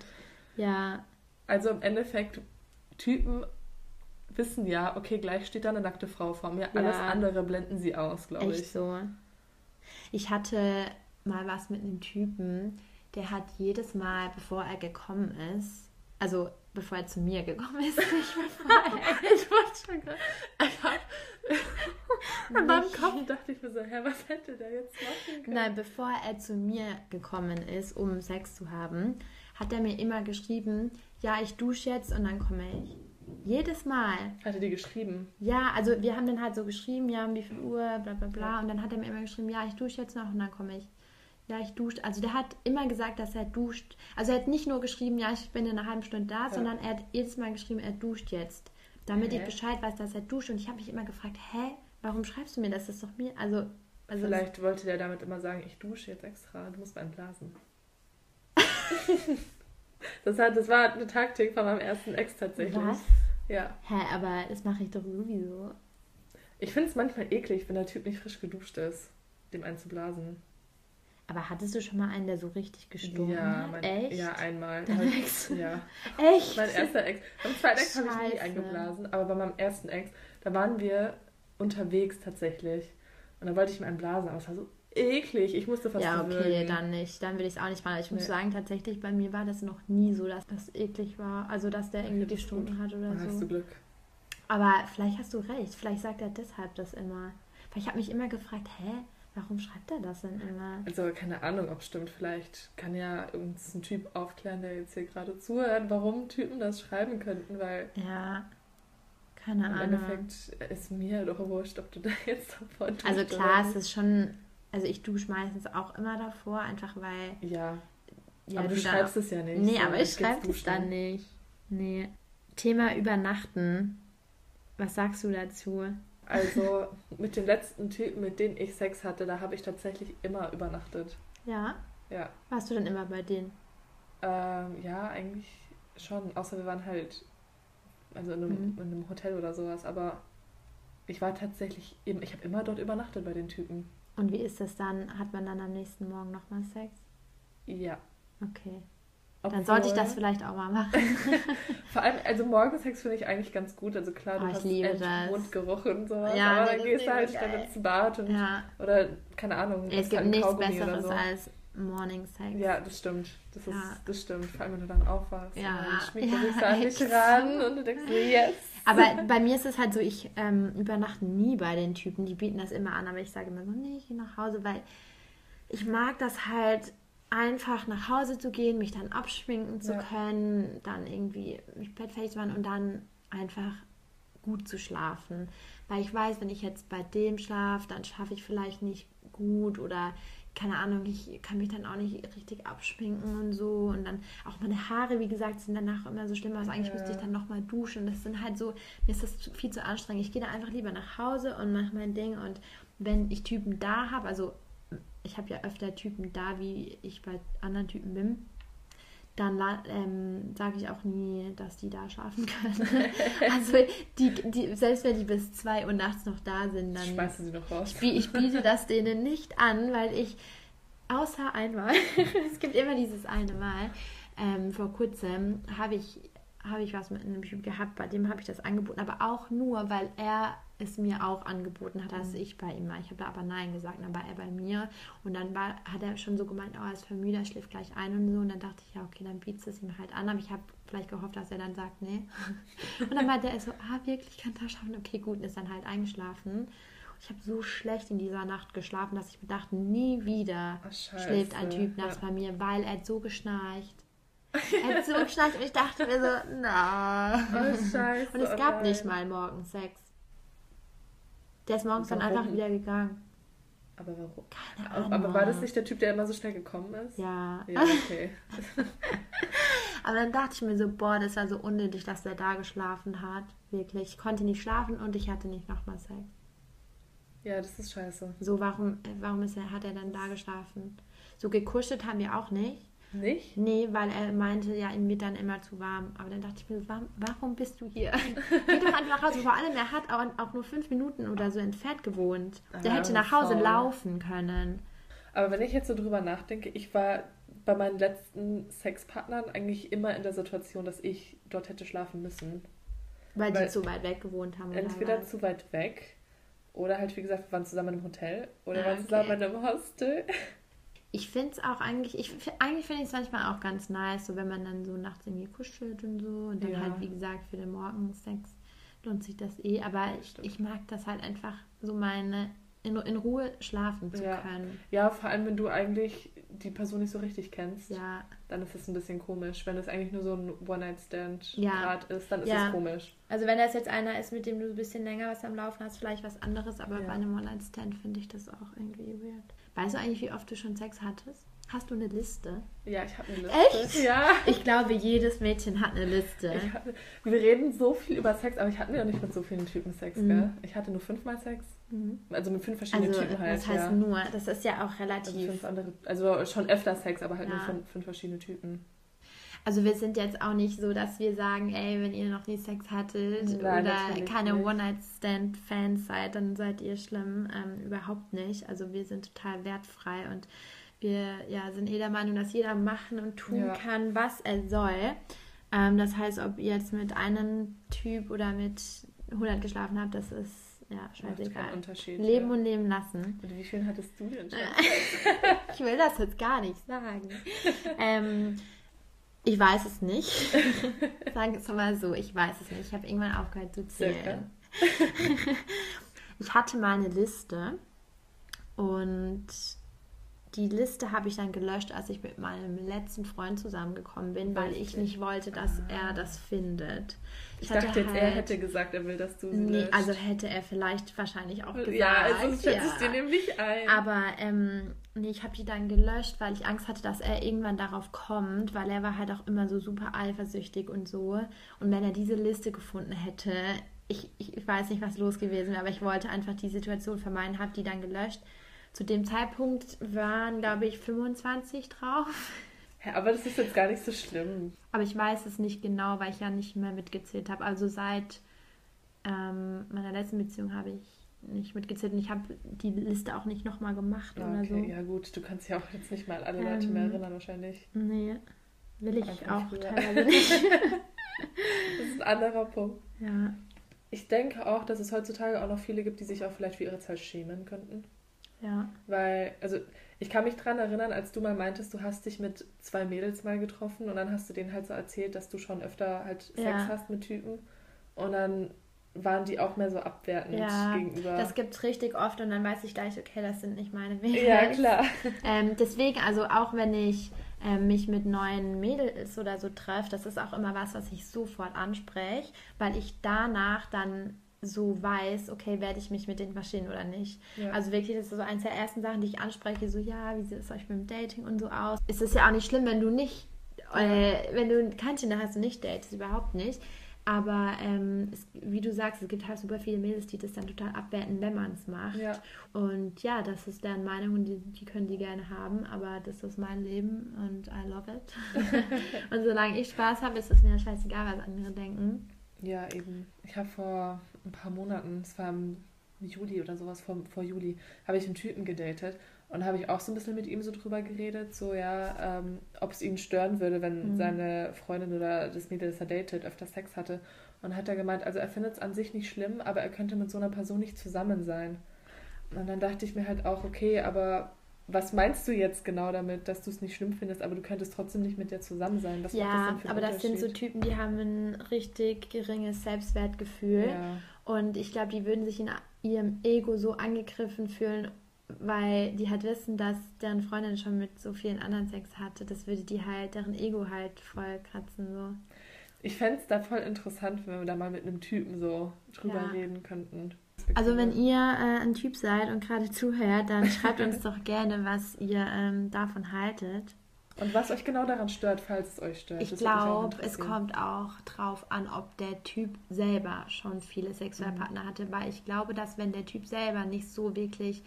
Ja, Also im Endeffekt, Typen wissen ja, okay, gleich steht da eine nackte Frau vor mir, alles Ja. andere blenden sie aus, glaube ich. so. Ich hatte mal was mit einem Typen, der hat jedes Mal, bevor er gekommen ist, also bevor er zu mir gekommen ist, nicht bevor er, Ich wollte schon gerade. In meinem Kopf dachte ich mir so, hä, was hätte der jetzt machen können? Nein, bevor er zu mir gekommen ist, um Sex zu haben, hat er mir immer geschrieben, ja, ich dusche jetzt und dann komme ich. Jedes Mal. Hatte die geschrieben. Ja, also wir haben dann halt so geschrieben, ja, um wie viel Uhr, bla bla bla. Und dann hat er mir immer geschrieben, ja, ich dusche jetzt noch und dann komme ich. Ja, ich dusche. Also der hat immer gesagt, dass er duscht. Also er hat nicht nur geschrieben, ja, ich bin in einer halben Stunde da, Ja. sondern er hat jedes Mal geschrieben, er duscht jetzt. Damit Hä? ich Bescheid weiß, dass er duscht. Und ich habe mich immer gefragt, hä, warum schreibst du mir das? Das ist doch mir. Also, also Vielleicht wollte der damit immer sagen, ich dusche jetzt extra, du musst beim Blasen. das, hat, das war eine Taktik von meinem ersten Ex tatsächlich. Was? Ja. Hä, aber das mache ich doch sowieso. Ich finde es manchmal eklig, wenn der Typ nicht frisch geduscht ist, dem einen zu blasen. Aber hattest du schon mal einen, der so richtig gestunken ja, hat? mein, Echt? ja, einmal. Dein Halt- Ex? Ja. Echt? Mein erster Ex. Beim zweiten Ex habe ich nie eingeblasen, aber bei meinem ersten Ex, da waren wir unterwegs tatsächlich. Und da wollte ich mir einen blasen, aber es war so eklig. Ich musste fast ja, okay, würgen. dann nicht. Dann will ich es auch nicht machen. Ich muss Nee. sagen, tatsächlich bei mir war das noch nie so, dass das eklig war. Also, dass der irgendwie gestunken hat oder Da hast so. du Glück. Aber vielleicht hast du recht. Vielleicht sagt er deshalb das immer. Weil ich habe mich immer gefragt, hä, warum schreibt er das denn immer? Also keine Ahnung, ob es stimmt. Vielleicht kann ja irgendein Typ aufklären, der jetzt hier gerade zuhört, warum Typen das schreiben könnten, weil Ja, keine im Ahnung. Endeffekt ist mir doch wurscht, ob du da jetzt davor duscht Also klar, es ist schon... Also ich dusche meistens auch immer davor, einfach weil... Ja, Ja, aber du dann schreibst es ja nicht. Nee, so, aber ich schreibe es dann nicht. Nee. Thema Übernachten. Was sagst du dazu? Also mit dem letzten Typen, mit dem ich Sex hatte, da habe ich tatsächlich immer übernachtet. Ja? Ja. Warst du dann immer bei denen? Ähm, ja, eigentlich schon. Außer wir waren halt also in einem, Mhm. in einem Hotel oder sowas. Aber ich war tatsächlich eben, ich habe immer dort übernachtet bei den Typen. Und wie ist das dann? Hat man dann am nächsten Morgen nochmal Sex? Ja. Okay. Dann sollte ich das Obwohl- vielleicht auch mal machen. Vor allem, also Morgensex finde ich eigentlich ganz gut. Also klar, du Oh, hast liebe. Mundgeruch und sowas. Ja, aber dann ist gehst du halt geil. ins Bad und ja. oder keine Ahnung. Es gibt halt nichts Kaugummi Besseres so. als Morning Sex. Ja, das stimmt. Das, ist, Ja. das stimmt. Vor allem, wenn du dann aufwachst. Ja. Und dann schmiegt Ja, sich da an dich echt ran und du denkst so, yes. Aber bei mir ist es halt so, ich ähm, übernachte nie bei den Typen. Die bieten das immer an, aber ich sage immer so, nee, ich gehe nach Hause, weil ich mag das halt einfach nach Hause zu gehen, mich dann abschminken zu Ja. können, dann irgendwie mich bettfertig zu machen und dann einfach gut zu schlafen. Weil ich weiß, wenn ich jetzt bei dem schlafe, dann schlafe ich vielleicht nicht gut oder keine Ahnung, ich kann mich dann auch nicht richtig abschminken und so. Und dann auch meine Haare, wie gesagt, sind danach immer so schlimm aus. Eigentlich Ja. müsste ich dann nochmal duschen. Das sind halt so, mir ist das viel zu anstrengend. Ich gehe da einfach lieber nach Hause und mache mein Ding. Und wenn ich Typen da habe, also ich habe ja öfter Typen da, wie ich bei anderen Typen bin, dann ähm, sage ich auch nie, dass die da schlafen können. also die, die, selbst wenn die bis 2 Uhr nachts noch da sind, dann Schmeißt du sie noch raus? ich, ich biete das denen nicht an, weil ich außer einmal, es gibt immer dieses eine Mal, ähm, vor kurzem habe ich, habe ich was mit einem Typ gehabt, bei dem habe ich das angeboten, aber auch nur, weil er es mir auch angeboten hat, als ich bei ihm war. Ich habe da aber Nein gesagt, dann war er bei mir und dann war, hat er schon so gemeint, oh, er ist vermüdet, er schläft gleich ein und so und dann dachte ich, ja, okay, dann bietest du es ihm halt an, aber ich habe vielleicht gehofft, dass er dann sagt, nee. Und dann meinte er so, ah, wirklich, kann da schaffen? Okay, gut, und ist dann halt eingeschlafen. Ich habe so schlecht in dieser Nacht geschlafen, dass ich mir dachte, nie wieder scheiße. schläft ein Typ nachts Ja. bei mir, weil er hat so geschnarcht. Er hat so geschnarcht und ich dachte mir so, na. Oh, scheiße. Und es oh gab nein. nicht mal morgens Sex. Der ist morgens dann Warum? einfach wieder gegangen. Aber warum? Keine Ahnung. aber war das nicht der Typ, der immer so schnell gekommen ist? Ja. Ja, okay. Aber dann dachte ich mir so, boah, das war so unnötig, dass der da geschlafen hat. Wirklich. Ich konnte nicht schlafen und ich hatte nicht nochmal Sex. Ja, das ist scheiße. So, warum, warum ist er, hat er dann da geschlafen? So gekuschelt haben wir auch nicht. Nicht? Nee, weil er meinte, ja, ihm wird dann immer zu warm. Aber dann dachte ich mir, warum, warum bist du hier? Geh doch einfach nach Hause. Vor allem, er hat auch, auch nur fünf Minuten oder so entfernt gewohnt. Der Ah, hätte nach Hause faul. laufen können. Aber wenn ich jetzt so drüber nachdenke, ich war bei meinen letzten Sexpartnern eigentlich immer in der Situation, dass ich dort hätte schlafen müssen. Weil, Weil- die zu weit weg gewohnt haben. Oder Entweder zu weit weg oder halt, wie gesagt, wir waren zusammen im Hotel oder Ah, waren okay. zusammen in einem Hostel. Ich finde es auch eigentlich, ich, eigentlich finde ich es manchmal auch ganz nice, so wenn man dann so nachts irgendwie kuschelt und so und dann Ja. halt, wie gesagt, für den Morgensex lohnt sich das eh. Aber ich, ich mag das halt einfach, so meine, in, in Ruhe schlafen zu Ja. können. Ja, vor allem, wenn du eigentlich die Person nicht so richtig kennst, Ja, dann ist es ein bisschen komisch. Wenn es eigentlich nur so ein One-Night-Stand Ja. grad ist, dann ist Ja. es komisch. Also wenn das jetzt einer ist, mit dem du ein bisschen länger was am Laufen hast, vielleicht was anderes, aber Ja. bei einem One-Night-Stand finde ich das auch irgendwie weird. Weißt du eigentlich, wie oft du schon Sex hattest? Hast du eine Liste? Ja, ich habe eine Liste. Echt? Ja. Ich glaube, jedes Mädchen hat eine Liste. Hatte, wir reden so viel über Sex, aber ich hatte ja nicht mit so vielen Typen Sex, Mhm. gell? Ich hatte nur fünfmal Sex. Mhm. Also mit fünf verschiedenen Also, Typen halt. das heißt ja. nur, das ist ja auch Also, relativ. fünf andere, also schon öfter Sex, aber halt nur Ja. von fünf verschiedene Typen. Also wir sind jetzt auch nicht so, dass wir sagen, ey, wenn ihr noch nie Sex hattet Nein, oder keine. One-Night-Stand-Fans seid, dann seid ihr schlimm. Ähm, überhaupt nicht. Also wir sind total wertfrei und wir ja, sind eh der Meinung, dass jeder machen und tun Ja. kann, was er soll. Ähm, das heißt, ob ihr jetzt mit einem Typ oder mit 100 geschlafen habt, das ist ja Macht scheißegal. keinen Unterschied. Leben ja. und leben lassen. Und wie viel hattest du denn schon? Ich will das jetzt gar nicht sagen. ähm, ich weiß es nicht. Sagen wir es mal so, ich weiß es nicht. Ich habe irgendwann aufgehört zu zählen. ich hatte mal eine Liste und die Liste habe ich dann gelöscht, als ich mit meinem letzten Freund zusammengekommen bin, weil ich nicht wollte, dass er das findet. Ich hatte dachte jetzt, er halt- hätte gesagt, er will, dass du sie Nee, löscht. also hätte er vielleicht wahrscheinlich auch gesagt. ja, also sonst schätze ja. ich dir nämlich ein. Aber ähm, nee, ich habe die dann gelöscht, weil ich Angst hatte, dass er irgendwann darauf kommt, weil er war halt auch immer so super eifersüchtig und so. Und wenn er diese Liste gefunden hätte, ich, ich, ich weiß nicht, was los gewesen wäre, aber ich wollte einfach die Situation vermeiden, habe die dann gelöscht. Zu dem Zeitpunkt waren, glaube ich, 25 drauf. ja, aber das ist jetzt gar nicht so schlimm. Aber ich weiß es nicht genau, weil ich ja nicht mehr mitgezählt habe. Also seit ähm, meiner letzten Beziehung habe ich nicht mitgezählt und ich habe die Liste auch nicht nochmal gemacht Ja, oder okay, so. ja gut, du kannst ja auch jetzt nicht mal alle Leute Ähm, mehr erinnern wahrscheinlich. Nee, will ich Einfach auch früher. teilweise nicht. Das ist ein anderer Punkt. ja. Ich denke auch, dass es heutzutage auch noch viele gibt, die sich auch vielleicht für ihre Zeit schämen könnten. Ja. Weil, also ich kann mich dran erinnern, als du mal meintest, du hast dich mit zwei Mädels mal getroffen und dann hast du denen halt so erzählt, dass du schon öfter halt Sex Ja. hast mit Typen. Und dann waren die auch mehr so abwertend ja, gegenüber. Das gibt es richtig oft und dann weiß ich gleich, okay, das sind nicht meine Mädels. Ja, klar. Ähm, deswegen, also auch wenn ich ähm, mich mit neuen Mädels oder so treffe, das ist auch immer was, was ich sofort anspreche, weil ich danach dann so weiß, okay, werde ich mich mit denen verstehen oder nicht. Ja. Also wirklich, das ist so eines der ersten Sachen, die ich anspreche, so ja, wie sieht es euch mit dem Dating und so aus. Es ist ja auch nicht schlimm, wenn du nicht, äh, wenn du kein Kinder hast und nicht datest, überhaupt nicht. Aber ähm, es, wie du sagst, es gibt halt super viele Mädels, die das dann total abwerten, wenn man es macht. Ja. Und ja, das ist deren Meinung und die, die, können die gerne haben, aber das ist mein Leben und I love it. und solange ich Spaß habe, ist es mir scheißegal, was andere denken. Ja, eben. Ich habe vor ein paar Monaten, es war im Juli oder sowas, vor, vor Juli, habe ich einen Typen gedatet und habe ich auch so ein bisschen mit ihm so drüber geredet, so ja, ähm, ob es ihn stören würde, wenn mhm. seine Freundin oder das Mädel, das er datet, öfter Sex hatte. Und hat er gemeint, also er findet es an sich nicht schlimm, aber er könnte mit so einer Person nicht zusammen sein. Und dann dachte ich mir halt auch, okay, aber was meinst du jetzt genau damit, dass du es nicht schlimm findest, aber du könntest trotzdem nicht mit dir zusammen sein? Was ja, das aber das sind so Typen, die haben ein richtig geringes Selbstwertgefühl. Ja. Und ich glaube, die würden sich in ihrem Ego so angegriffen fühlen weil die halt wissen, dass deren Freundin schon mit so vielen anderen Sex hatte. Das würde die halt, deren Ego halt voll kratzen. So. Ich fände es da voll interessant, wenn wir da mal mit einem Typen so drüber ja. reden könnten. Also wenn ihr äh, ein Typ seid und gerade zuhört, dann schreibt uns doch gerne, was ihr ähm, davon haltet. Und was euch genau daran stört, falls es euch stört. Ich glaube, es kommt auch drauf an, ob der Typ selber schon viele Sexualpartner mhm. hatte, weil ich glaube, dass wenn der Typ selber nicht so wirklich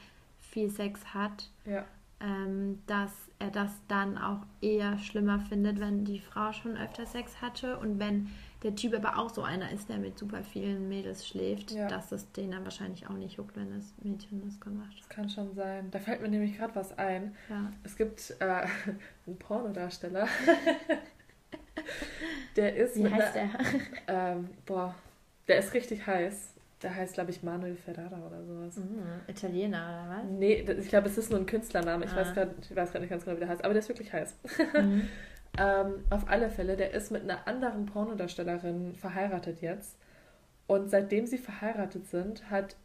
viel Sex hat, ja. ähm, dass er das dann auch eher schlimmer findet, wenn die Frau schon öfter Sex hatte und wenn der Typ aber auch so einer ist, der mit super vielen Mädels schläft, ja. dass es den dann wahrscheinlich auch nicht juckt, wenn das Mädchen das gemacht. Das kann schon sein. Da fällt mir nämlich gerade was ein. Ja. Es gibt äh, einen Pornodarsteller. der ist. Wie heißt einer, der? Ähm, boah, der ist richtig heiß. Der heißt, glaube ich, Manuel Ferrara oder sowas. Mhm, Italiener oder was? Nee, ich glaube, es ist nur ein Künstlername. Ich ah. weiß gerade nicht ganz genau, wie der heißt, aber der ist wirklich heiß. Mhm. ähm, auf alle Fälle, der ist mit einer anderen Pornodarstellerin verheiratet jetzt. Und seitdem sie verheiratet sind, hat,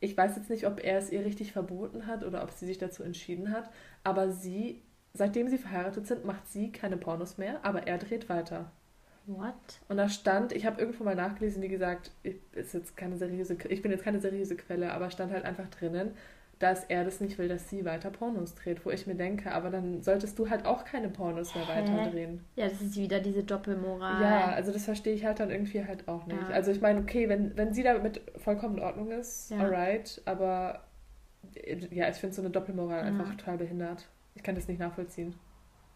ich weiß jetzt nicht, ob er es ihr richtig verboten hat oder ob sie sich dazu entschieden hat, aber sie, seitdem sie verheiratet sind, macht sie keine Pornos mehr, aber er dreht weiter. What? Und da stand, ich habe irgendwo mal nachgelesen, wie gesagt, ich, ist jetzt keine seriöse, ich bin jetzt keine seriöse Quelle, aber stand halt einfach drinnen, dass er das nicht will, dass sie weiter Pornos dreht, wo ich mir denke, aber dann solltest du halt auch keine Pornos mehr Hä? weiter drehen. Ja, das ist wieder diese Doppelmoral. Ja, also das verstehe ich halt dann irgendwie halt auch nicht. Ja. Also ich meine, okay, wenn, wenn sie damit vollkommen in Ordnung ist, ja. alright, aber ja, ich finde so eine Doppelmoral ja. einfach total behindert. Ich kann das nicht nachvollziehen.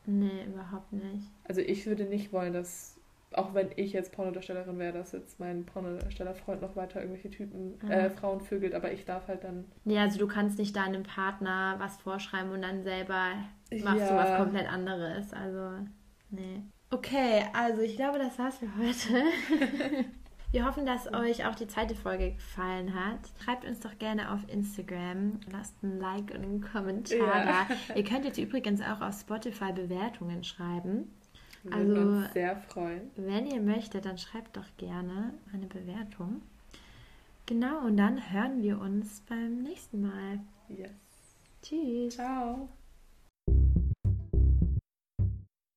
Nee, überhaupt nicht. Also ich würde nicht wollen, dass auch wenn ich jetzt Pornodarstellerin wäre, dass jetzt mein Pornodarstellerfreund noch weiter irgendwelche Typen, mhm. äh, Frauen vögelt, aber ich darf halt dann. Ja, also du kannst nicht deinem Partner was vorschreiben und dann selber machst ja. du was komplett anderes. Also, nee. Okay, also ich glaube, das war's für heute. Wir hoffen, dass euch auch die zweite Folge gefallen hat. Schreibt uns doch gerne auf Instagram. Lasst ein Like und einen Kommentar ja. da. Ihr könnt jetzt übrigens auch auf Spotify Bewertungen schreiben. Wir also, uns sehr freuen. Wenn ihr möchtet, dann schreibt doch gerne eine Bewertung. Genau, und dann hören wir uns beim nächsten Mal. Yes. Tschüss. Ciao.